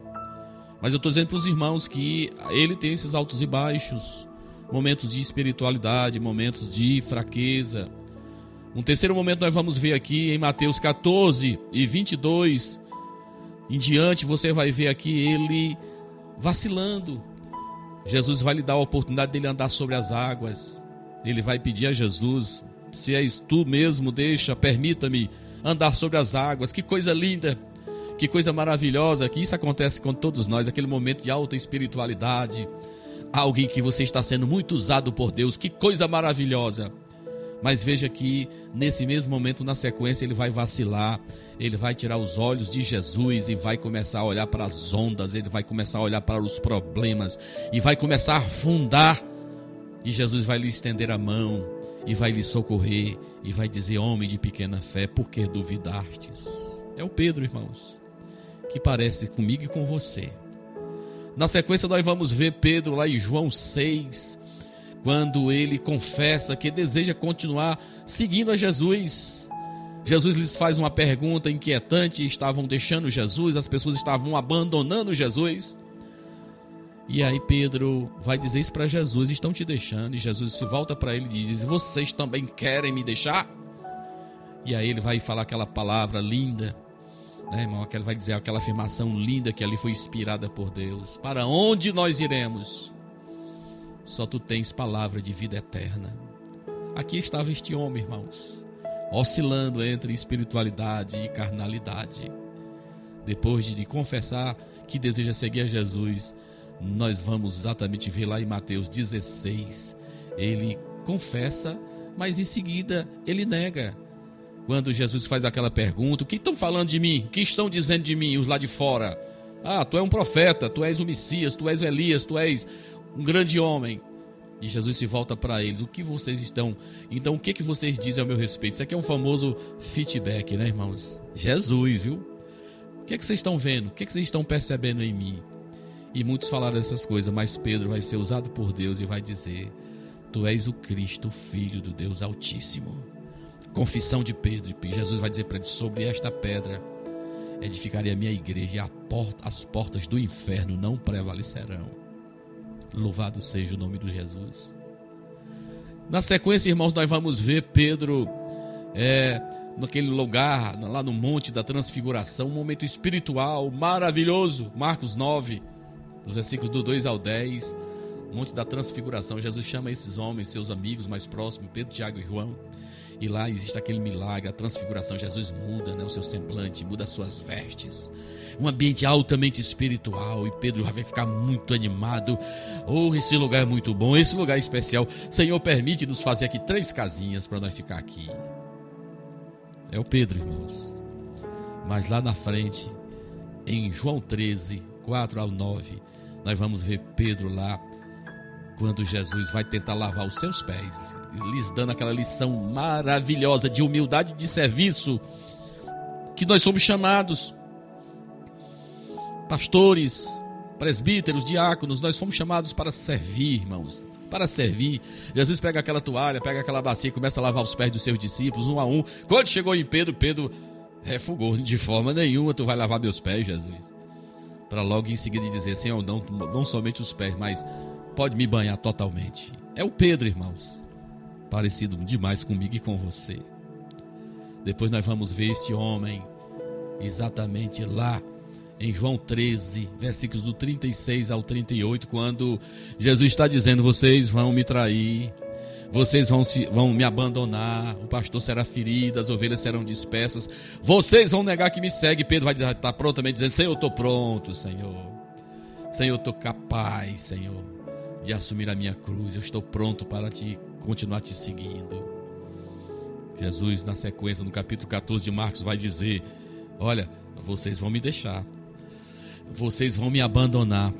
Mas eu estou dizendo para os irmãos que Ele tem esses altos e baixos, momentos de espiritualidade, momentos de fraqueza. Um terceiro momento nós vamos ver aqui em Mateus 14 e 22 em diante você vai ver aqui ele vacilando. Jesus vai lhe dar a oportunidade dele andar sobre as águas. Ele vai pedir a Jesus: se és tu mesmo, deixa, permita-me andar sobre as águas. Que coisa linda, que coisa maravilhosa. Que isso acontece com todos nós, aquele momento de alta espiritualidade. Alguém que você está sendo muito usado por Deus. Que coisa maravilhosa. Mas veja que nesse mesmo momento, na sequência, ele vai vacilar, ele vai tirar os olhos de Jesus e vai começar a olhar para as ondas, ele vai começar a olhar para os problemas e vai começar a afundar. E Jesus vai lhe estender a mão e vai lhe socorrer e vai dizer: Homem de pequena fé, por que duvidastes? É o Pedro, irmãos, que parece comigo e com você. Na sequência, nós vamos ver Pedro lá em João 6 quando ele confessa que deseja continuar seguindo a Jesus. Jesus lhes faz uma pergunta inquietante, estavam deixando Jesus, as pessoas estavam abandonando Jesus. E aí Pedro vai dizer isso para Jesus, estão te deixando, e Jesus se volta para ele e diz: "Vocês também querem me deixar?" E aí ele vai falar aquela palavra linda, né, irmão? Ele vai dizer aquela afirmação linda que ali foi inspirada por Deus. Para onde nós iremos? Só tu tens palavra de vida eterna. Aqui estava este homem, irmãos, oscilando entre espiritualidade e carnalidade. Depois de confessar que deseja seguir a Jesus, nós vamos exatamente ver lá em Mateus 16. Ele confessa, mas em seguida ele nega. Quando Jesus faz aquela pergunta: O que estão falando de mim? O que estão dizendo de mim, os lá de fora? Ah, tu és um profeta, tu és o Messias, tu és o Elias, tu és um grande homem. E Jesus se volta para eles. O que vocês estão. Então, o que, que vocês dizem ao meu respeito? Isso aqui é um famoso feedback, né, irmãos? Jesus, viu? O que, é que vocês estão vendo? O que, é que vocês estão percebendo em mim? E muitos falaram essas coisas, mas Pedro vai ser usado por Deus e vai dizer: Tu és o Cristo, filho do Deus Altíssimo. Confissão de Pedro. E Jesus vai dizer para ele: Sobre esta pedra edificarei a minha igreja e porta, as portas do inferno não prevalecerão. Louvado seja o nome de Jesus. Na sequência, irmãos, nós vamos ver Pedro é, naquele lugar, lá no Monte da Transfiguração, um momento espiritual maravilhoso. Marcos 9, dos versículos do 2 ao 10. Monte da Transfiguração. Jesus chama esses homens, seus amigos mais próximos, Pedro, Tiago e João. E lá existe aquele milagre, a transfiguração. Jesus muda né, o seu semblante, muda as suas vestes um ambiente altamente espiritual e Pedro vai ficar muito animado. Oh, esse lugar é muito bom, esse lugar é especial. Senhor, permite-nos fazer aqui três casinhas para nós ficar aqui. É o Pedro, irmãos. Mas lá na frente, em João 13, 4 ao 9, nós vamos ver Pedro lá quando Jesus vai tentar lavar os seus pés, lhes dando aquela lição maravilhosa de humildade de serviço que nós somos chamados pastores, presbíteros, diáconos, nós fomos chamados para servir, irmãos. Para servir. Jesus pega aquela toalha, pega aquela bacia e começa a lavar os pés dos seus discípulos, um a um. Quando chegou em Pedro, Pedro refugou. De forma nenhuma tu vai lavar meus pés, Jesus. Para logo em seguida dizer, Senhor, não, não somente os pés, mas pode me banhar totalmente. É o Pedro, irmãos. Parecido demais comigo e com você. Depois nós vamos ver este homem exatamente lá em João 13, versículos do 36 ao 38, quando Jesus está dizendo: Vocês vão me trair, vocês vão, se, vão me abandonar, o pastor será ferido, as ovelhas serão dispersas, vocês vão negar que me segue. Pedro vai estar tá prontamente dizendo: Senhor, eu estou pronto, Senhor. Senhor, eu estou capaz, Senhor, de assumir a minha cruz. Eu estou pronto para te continuar te seguindo. Jesus, na sequência, no capítulo 14 de Marcos, vai dizer: Olha, vocês vão me deixar, vocês vão me abandonar,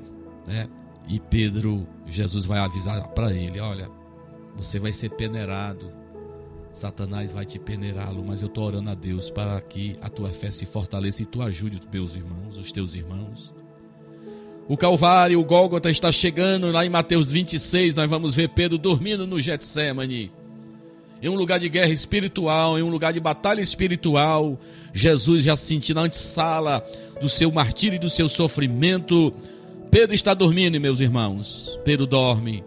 né? E Pedro, Jesus vai avisar para ele: Olha, você vai ser peneirado, Satanás vai te peneirá-lo, mas eu estou orando a Deus para que a tua fé se fortaleça e tu ajude os meus irmãos, os teus irmãos. O Calvário, o Gólgota está chegando lá em Mateus 26. Nós vamos ver Pedro dormindo no Getsemane. Em um lugar de guerra espiritual, em um lugar de batalha espiritual, Jesus já sentindo na antessala do seu martírio e do seu sofrimento. Pedro está dormindo, meus irmãos. Pedro dorme.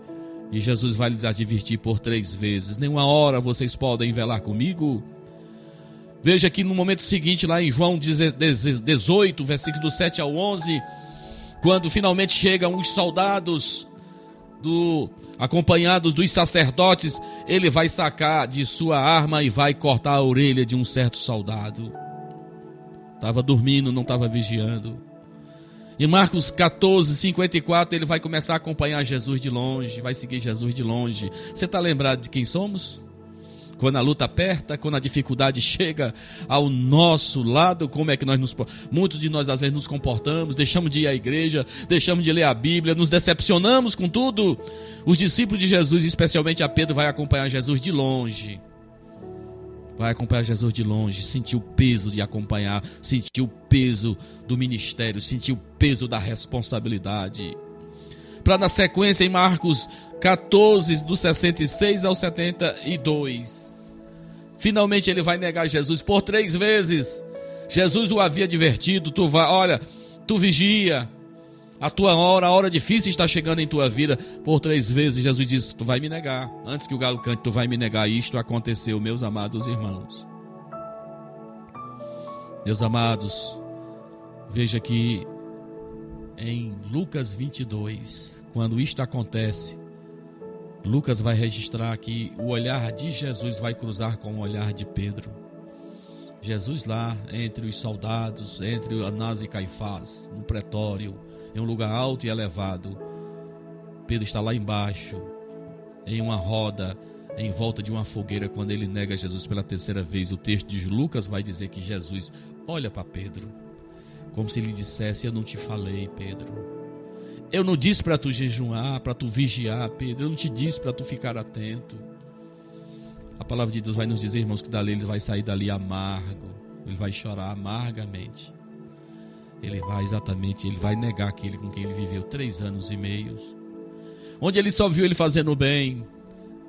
E Jesus vai lhes advertir por três vezes: Nenhuma hora vocês podem velar comigo. Veja que no momento seguinte, lá em João 18, versículos do 7 ao 11, quando finalmente chegam os soldados do acompanhados dos sacerdotes, ele vai sacar de sua arma e vai cortar a orelha de um certo soldado. Estava dormindo, não estava vigiando. Em Marcos 14, 54, ele vai começar a acompanhar Jesus de longe, vai seguir Jesus de longe. Você está lembrado de quem somos? Quando a luta aperta, quando a dificuldade chega ao nosso lado, como é que nós nos. Muitos de nós às vezes nos comportamos, deixamos de ir à igreja, deixamos de ler a Bíblia, nos decepcionamos com tudo. Os discípulos de Jesus, especialmente a Pedro, vai acompanhar Jesus de longe. Vai acompanhar Jesus de longe, sentir o peso de acompanhar, sentir o peso do ministério, sentir o peso da responsabilidade. Para na sequência, em Marcos 14, do 66 ao 72 Finalmente ele vai negar Jesus por três vezes. Jesus o havia advertido: tu vai, olha, tu vigia. A tua hora, a hora difícil está chegando em tua vida. Por três vezes Jesus disse: Tu vai me negar. Antes que o galo cante, tu vai me negar. Isto aconteceu, meus amados irmãos. Meus amados, veja que em Lucas 22, quando isto acontece, Lucas vai registrar que o olhar de Jesus vai cruzar com o olhar de Pedro. Jesus lá entre os soldados, entre Anás e Caifás, no pretório, em um lugar alto e elevado. Pedro está lá embaixo, em uma roda, em volta de uma fogueira, quando ele nega Jesus pela terceira vez. O texto de Lucas vai dizer que Jesus olha para Pedro, como se ele dissesse: Eu não te falei, Pedro. Eu não disse para tu jejuar, para tu vigiar, Pedro. Eu não te disse para tu ficar atento. A palavra de Deus vai nos dizer, irmãos, que dali ele vai sair dali amargo. Ele vai chorar amargamente. Ele vai exatamente, ele vai negar aquele com quem ele viveu três anos e meio. Onde ele só viu ele fazendo bem,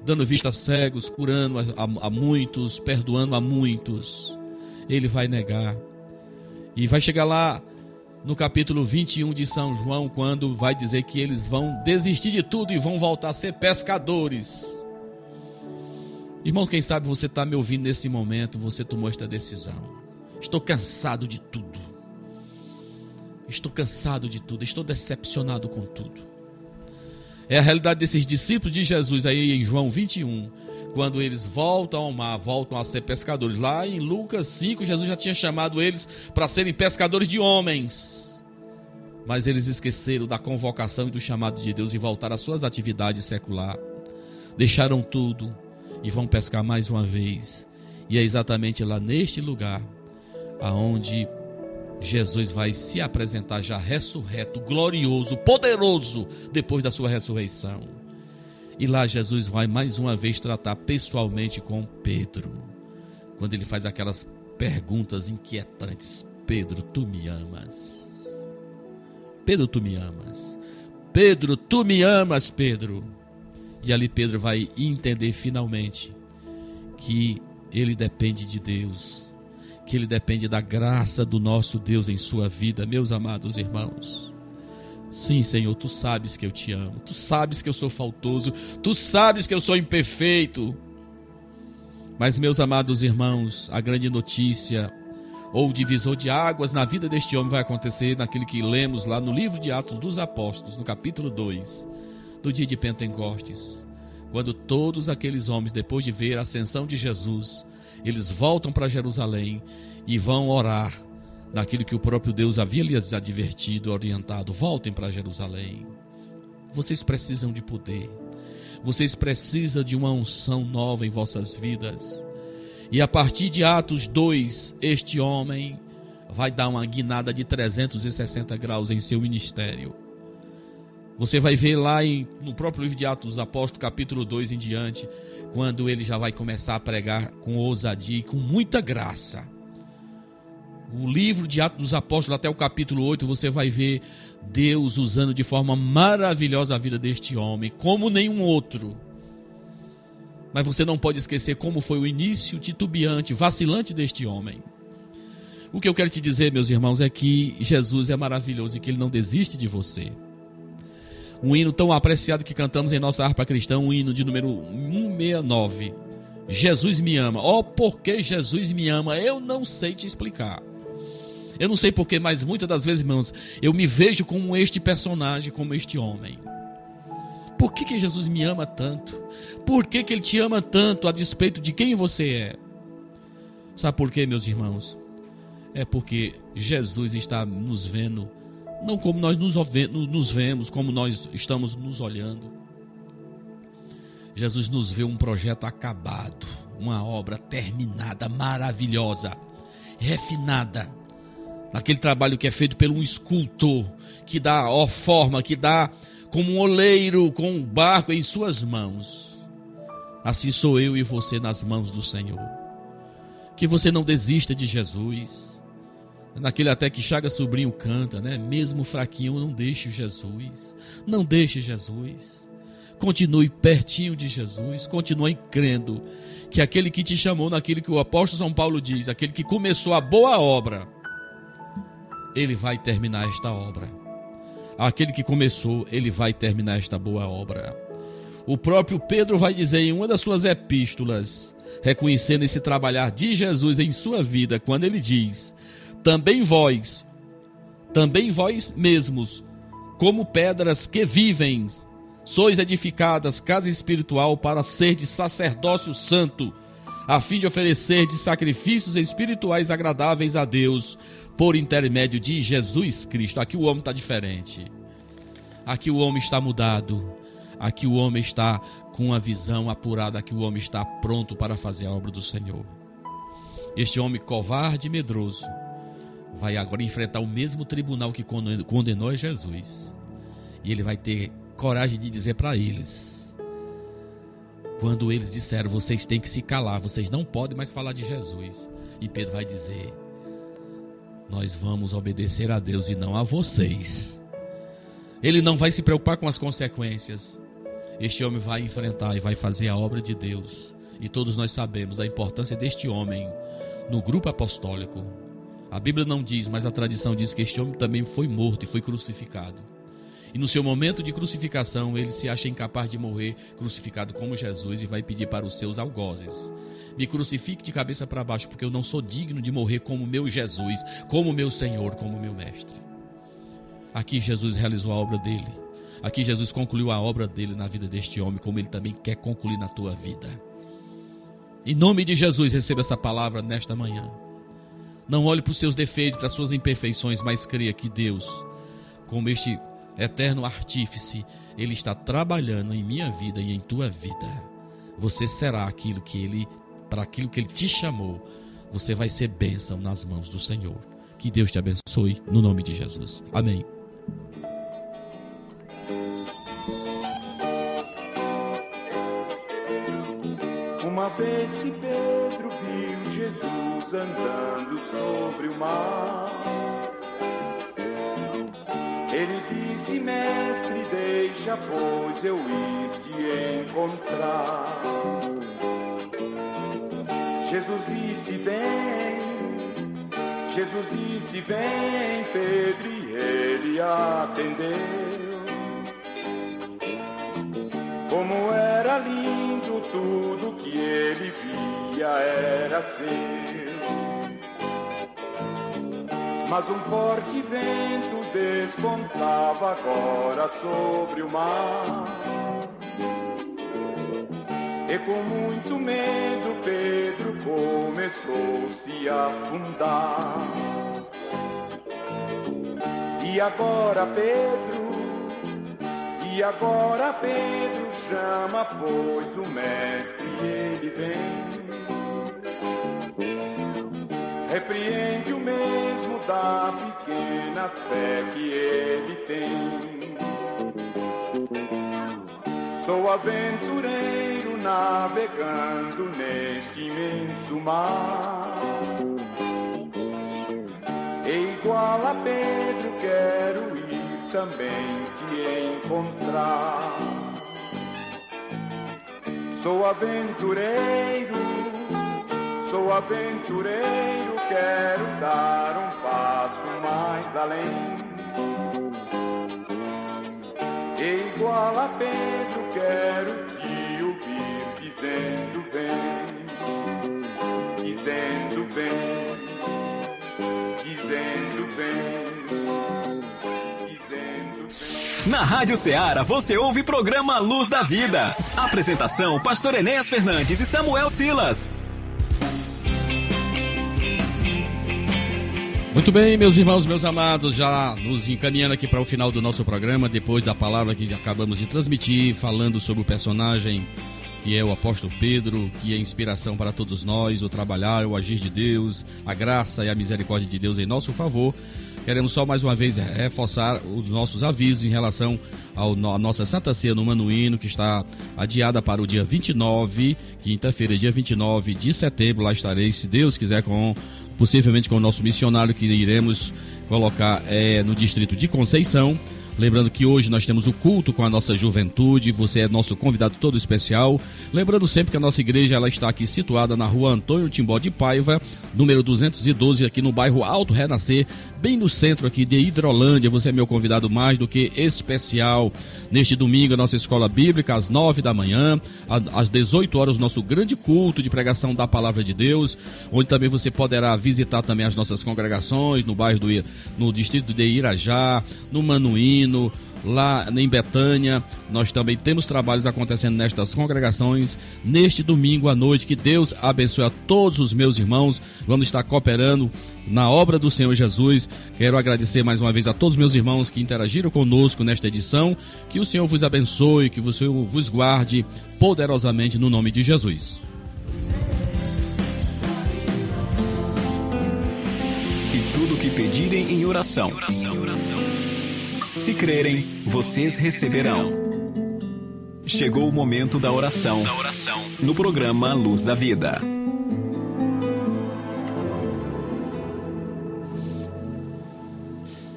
dando vista a cegos, curando a, a, a muitos, perdoando a muitos. Ele vai negar. E vai chegar lá no capítulo 21 de São João, quando vai dizer que eles vão desistir de tudo e vão voltar a ser pescadores. Irmão, quem sabe você está me ouvindo nesse momento, você tomou esta decisão. Estou cansado de tudo. Estou cansado de tudo, estou decepcionado com tudo. É a realidade desses discípulos de Jesus aí em João 21 quando eles voltam ao mar, voltam a ser pescadores. Lá em Lucas 5, Jesus já tinha chamado eles para serem pescadores de homens. Mas eles esqueceram da convocação e do chamado de Deus e voltaram às suas atividades secular. Deixaram tudo e vão pescar mais uma vez. E é exatamente lá neste lugar aonde Jesus vai se apresentar já ressurreto, glorioso, poderoso depois da sua ressurreição. E lá Jesus vai mais uma vez tratar pessoalmente com Pedro. Quando ele faz aquelas perguntas inquietantes: Pedro, tu me amas? Pedro, tu me amas? Pedro, tu me amas, Pedro? E ali Pedro vai entender finalmente que ele depende de Deus, que ele depende da graça do nosso Deus em sua vida, meus amados irmãos. Sim, Senhor, tu sabes que eu te amo, tu sabes que eu sou faltoso, tu sabes que eu sou imperfeito. Mas, meus amados irmãos, a grande notícia ou o divisor de águas na vida deste homem vai acontecer naquilo que lemos lá no livro de Atos dos Apóstolos, no capítulo 2, do dia de Pentecostes. Quando todos aqueles homens, depois de ver a ascensão de Jesus, eles voltam para Jerusalém e vão orar naquilo que o próprio Deus havia lhes advertido, orientado. Voltem para Jerusalém. Vocês precisam de poder. Vocês precisam de uma unção nova em vossas vidas. E a partir de Atos 2, este homem vai dar uma guinada de 360 graus em seu ministério. Você vai ver lá em, no próprio livro de Atos dos Apóstolos, capítulo 2 em diante, quando ele já vai começar a pregar com ousadia e com muita graça. O livro de Atos dos Apóstolos, até o capítulo 8, você vai ver Deus usando de forma maravilhosa a vida deste homem, como nenhum outro. Mas você não pode esquecer como foi o início titubeante, vacilante deste homem. O que eu quero te dizer, meus irmãos, é que Jesus é maravilhoso e que ele não desiste de você. Um hino tão apreciado que cantamos em nossa harpa cristã, um hino de número 169. Jesus me ama. Oh, porque Jesus me ama, eu não sei te explicar. Eu não sei porquê, mas muitas das vezes, irmãos, eu me vejo como este personagem, como este homem. Por que, que Jesus me ama tanto? Por que, que Ele te ama tanto a despeito de quem você é? Sabe por quê, meus irmãos? É porque Jesus está nos vendo não como nós nos vemos, como nós estamos nos olhando. Jesus nos vê um projeto acabado, uma obra terminada, maravilhosa, refinada. Naquele trabalho que é feito por um escultor, que dá ó forma, que dá como um oleiro com um barco em suas mãos. Assim sou eu e você nas mãos do Senhor. Que você não desista de Jesus Naquele até que Chaga Sobrinho canta, né? Mesmo fraquinho, não deixe Jesus. Não deixe Jesus. Continue pertinho de Jesus. Continue crendo que aquele que te chamou, naquele que o apóstolo São Paulo diz, aquele que começou a boa obra, ele vai terminar esta obra. Aquele que começou, ele vai terminar esta boa obra. O próprio Pedro vai dizer em uma das suas epístolas, reconhecendo esse trabalhar de Jesus em sua vida, quando ele diz: também vós, também vós mesmos, como pedras que vivem, sois edificadas casa espiritual para ser de sacerdócio santo, a fim de oferecer de sacrifícios espirituais agradáveis a Deus, por intermédio de Jesus Cristo. Aqui o homem está diferente. Aqui o homem está mudado. Aqui o homem está com uma visão apurada. Aqui o homem está pronto para fazer a obra do Senhor. Este homem covarde e medroso vai agora enfrentar o mesmo tribunal que condenou Jesus. E ele vai ter coragem de dizer para eles: quando eles disseram, vocês têm que se calar, vocês não podem mais falar de Jesus. E Pedro vai dizer: nós vamos obedecer a Deus e não a vocês. Ele não vai se preocupar com as consequências. Este homem vai enfrentar e vai fazer a obra de Deus. E todos nós sabemos a importância deste homem no grupo apostólico, a Bíblia não diz, mas a tradição diz que este homem também foi morto e foi crucificado. E no seu momento de crucificação, ele se acha incapaz de morrer crucificado como Jesus e vai pedir para os seus algozes: Me crucifique de cabeça para baixo, porque eu não sou digno de morrer como meu Jesus, como meu Senhor, como meu Mestre. Aqui Jesus realizou a obra dele. Aqui Jesus concluiu a obra dele na vida deste homem, como ele também quer concluir na tua vida. Em nome de Jesus, receba essa palavra nesta manhã. Não olhe para os seus defeitos, para as suas imperfeições, mas creia que Deus, como este eterno artífice, Ele está trabalhando em minha vida e em tua vida. Você será aquilo que Ele, para aquilo que Ele te chamou, você vai ser bênção nas mãos do Senhor. Que Deus te abençoe, no nome de Jesus. Amém. Uma vez que Pedro viu Jesus andando sobre o mar, ele disse: Mestre, deixa, pois eu ir te encontrar. Jesus disse: Vem. Jesus disse: Vem, Pedro, e ele atendeu. Como era lindo tudo que ele dia era seu. Mas um forte vento despontava agora sobre o mar. E com muito medo Pedro começou-se a afundar. E agora Pedro, e agora Pedro chama, pois o mestre ele vem. Repreende o mesmo da pequena fé que ele tem. Sou aventureiro navegando neste imenso mar. E igual a Pedro quero ir também te encontrar. Sou aventureiro, sou aventureiro, quero dar um passo mais além. E igual a Pedro quero te ouvir dizendo vem, dizendo vem, dizendo vem, dizendo vem. Na Rádio Ceará você ouve o programa Luz da Vida. Apresentação: Pastor Enéas Fernandes e Samuel Silas. Muito bem, meus irmãos, meus amados, já nos encaminhando aqui para o final do nosso programa, depois da palavra que acabamos de transmitir, falando sobre o personagem que é o apóstolo Pedro, que é inspiração para todos nós, o trabalhar, o agir de Deus, a graça e a misericórdia de Deus em nosso favor. Queremos só mais uma vez reforçar os nossos avisos em relação ao- à nossa Santa Ceia no Manuíno, que está adiada para o dia 29, quinta-feira, dia 29 de setembro. Lá estarei, se Deus quiser, com possivelmente com o nosso missionário que iremos colocar é, no distrito de Conceição. Lembrando que hoje nós temos o culto com a nossa juventude, você é nosso convidado todo especial. Lembrando sempre que a nossa igreja ela está aqui situada na rua Antônio Timbó de Paiva, número 212, aqui no bairro Alto Renascer, bem no centro aqui de Hidrolândia. Você é meu convidado mais do que especial. Neste domingo, a nossa escola bíblica, às 9 da manhã, às 18 horas, nosso grande culto de pregação da palavra de Deus, onde também você poderá visitar também as nossas congregações no bairro do no distrito de Irajá, no Lá em Betânia. Nós também temos trabalhos acontecendo nestas congregações neste domingo à noite. Que Deus abençoe a todos os meus irmãos. Vamos estar cooperando na obra do Senhor Jesus. Quero agradecer mais uma vez a todos os meus irmãos que interagiram conosco nesta edição. Que o Senhor vos abençoe, que o Senhor vos guarde poderosamente no nome de Jesus. E tudo que pedirem em oração. Se crerem, vocês receberão. Chegou o momento da oração. No programa Luz da Vida.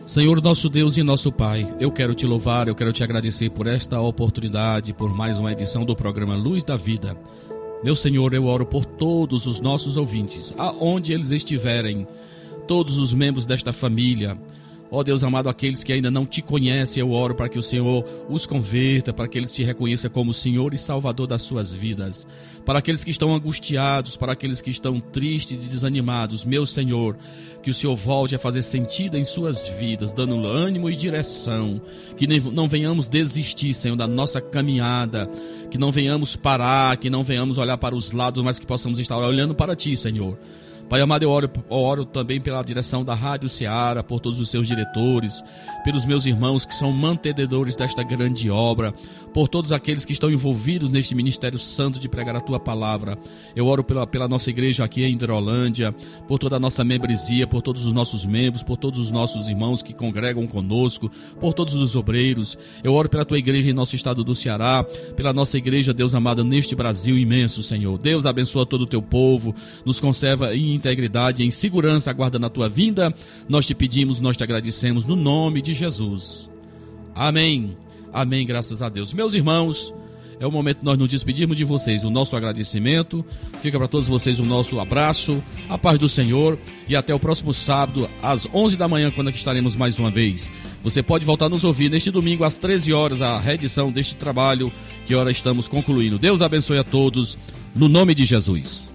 Senhor nosso Deus e nosso Pai, eu quero te louvar, eu quero te agradecer por esta oportunidade, por mais uma edição do programa Luz da Vida. Meu Senhor, eu oro por todos os nossos ouvintes, aonde eles estiverem, todos os membros desta família. Ó Deus amado, aqueles que ainda não te conhecem, eu oro para que o Senhor os converta, para que eles te reconheçam como Senhor e Salvador das suas vidas. Para aqueles que estão angustiados, para aqueles que estão tristes e desanimados, meu Senhor, que o Senhor volte a fazer sentido em suas vidas, dando ânimo e direção. Que não venhamos desistir, Senhor, da nossa caminhada, que não venhamos parar, que não venhamos olhar para os lados, mas que possamos estar olhando para Ti, Senhor. Pai amado, eu oro, oro também pela direção da Rádio Ceará, por todos os seus diretores, pelos meus irmãos que são mantenedores desta grande obra, por todos aqueles que estão envolvidos neste ministério santo de pregar a tua palavra. Eu oro pela, pela nossa igreja aqui em Hidrolândia, por toda a nossa membresia, por todos os nossos membros, por todos os nossos irmãos que congregam conosco, por todos os obreiros. Eu oro pela tua igreja em nosso estado do Ceará, pela nossa igreja, Deus amado, neste Brasil imenso, Senhor. Deus abençoa todo o teu povo, nos conserva em integridade, em segurança, aguardando a tua vinda. Nós te pedimos, nós te agradecemos no nome de Jesus. Amém. Amém, graças a Deus. Meus irmãos, é o momento de nós nos despedirmos de vocês. O nosso agradecimento. Fica para todos vocês o nosso abraço, a paz do Senhor e até o próximo sábado, às 11 da manhã, quando aqui estaremos mais uma vez. Você pode voltar a nos ouvir neste domingo, às 13 horas, a reedição deste trabalho que hora estamos concluindo. Deus abençoe a todos, no nome de Jesus.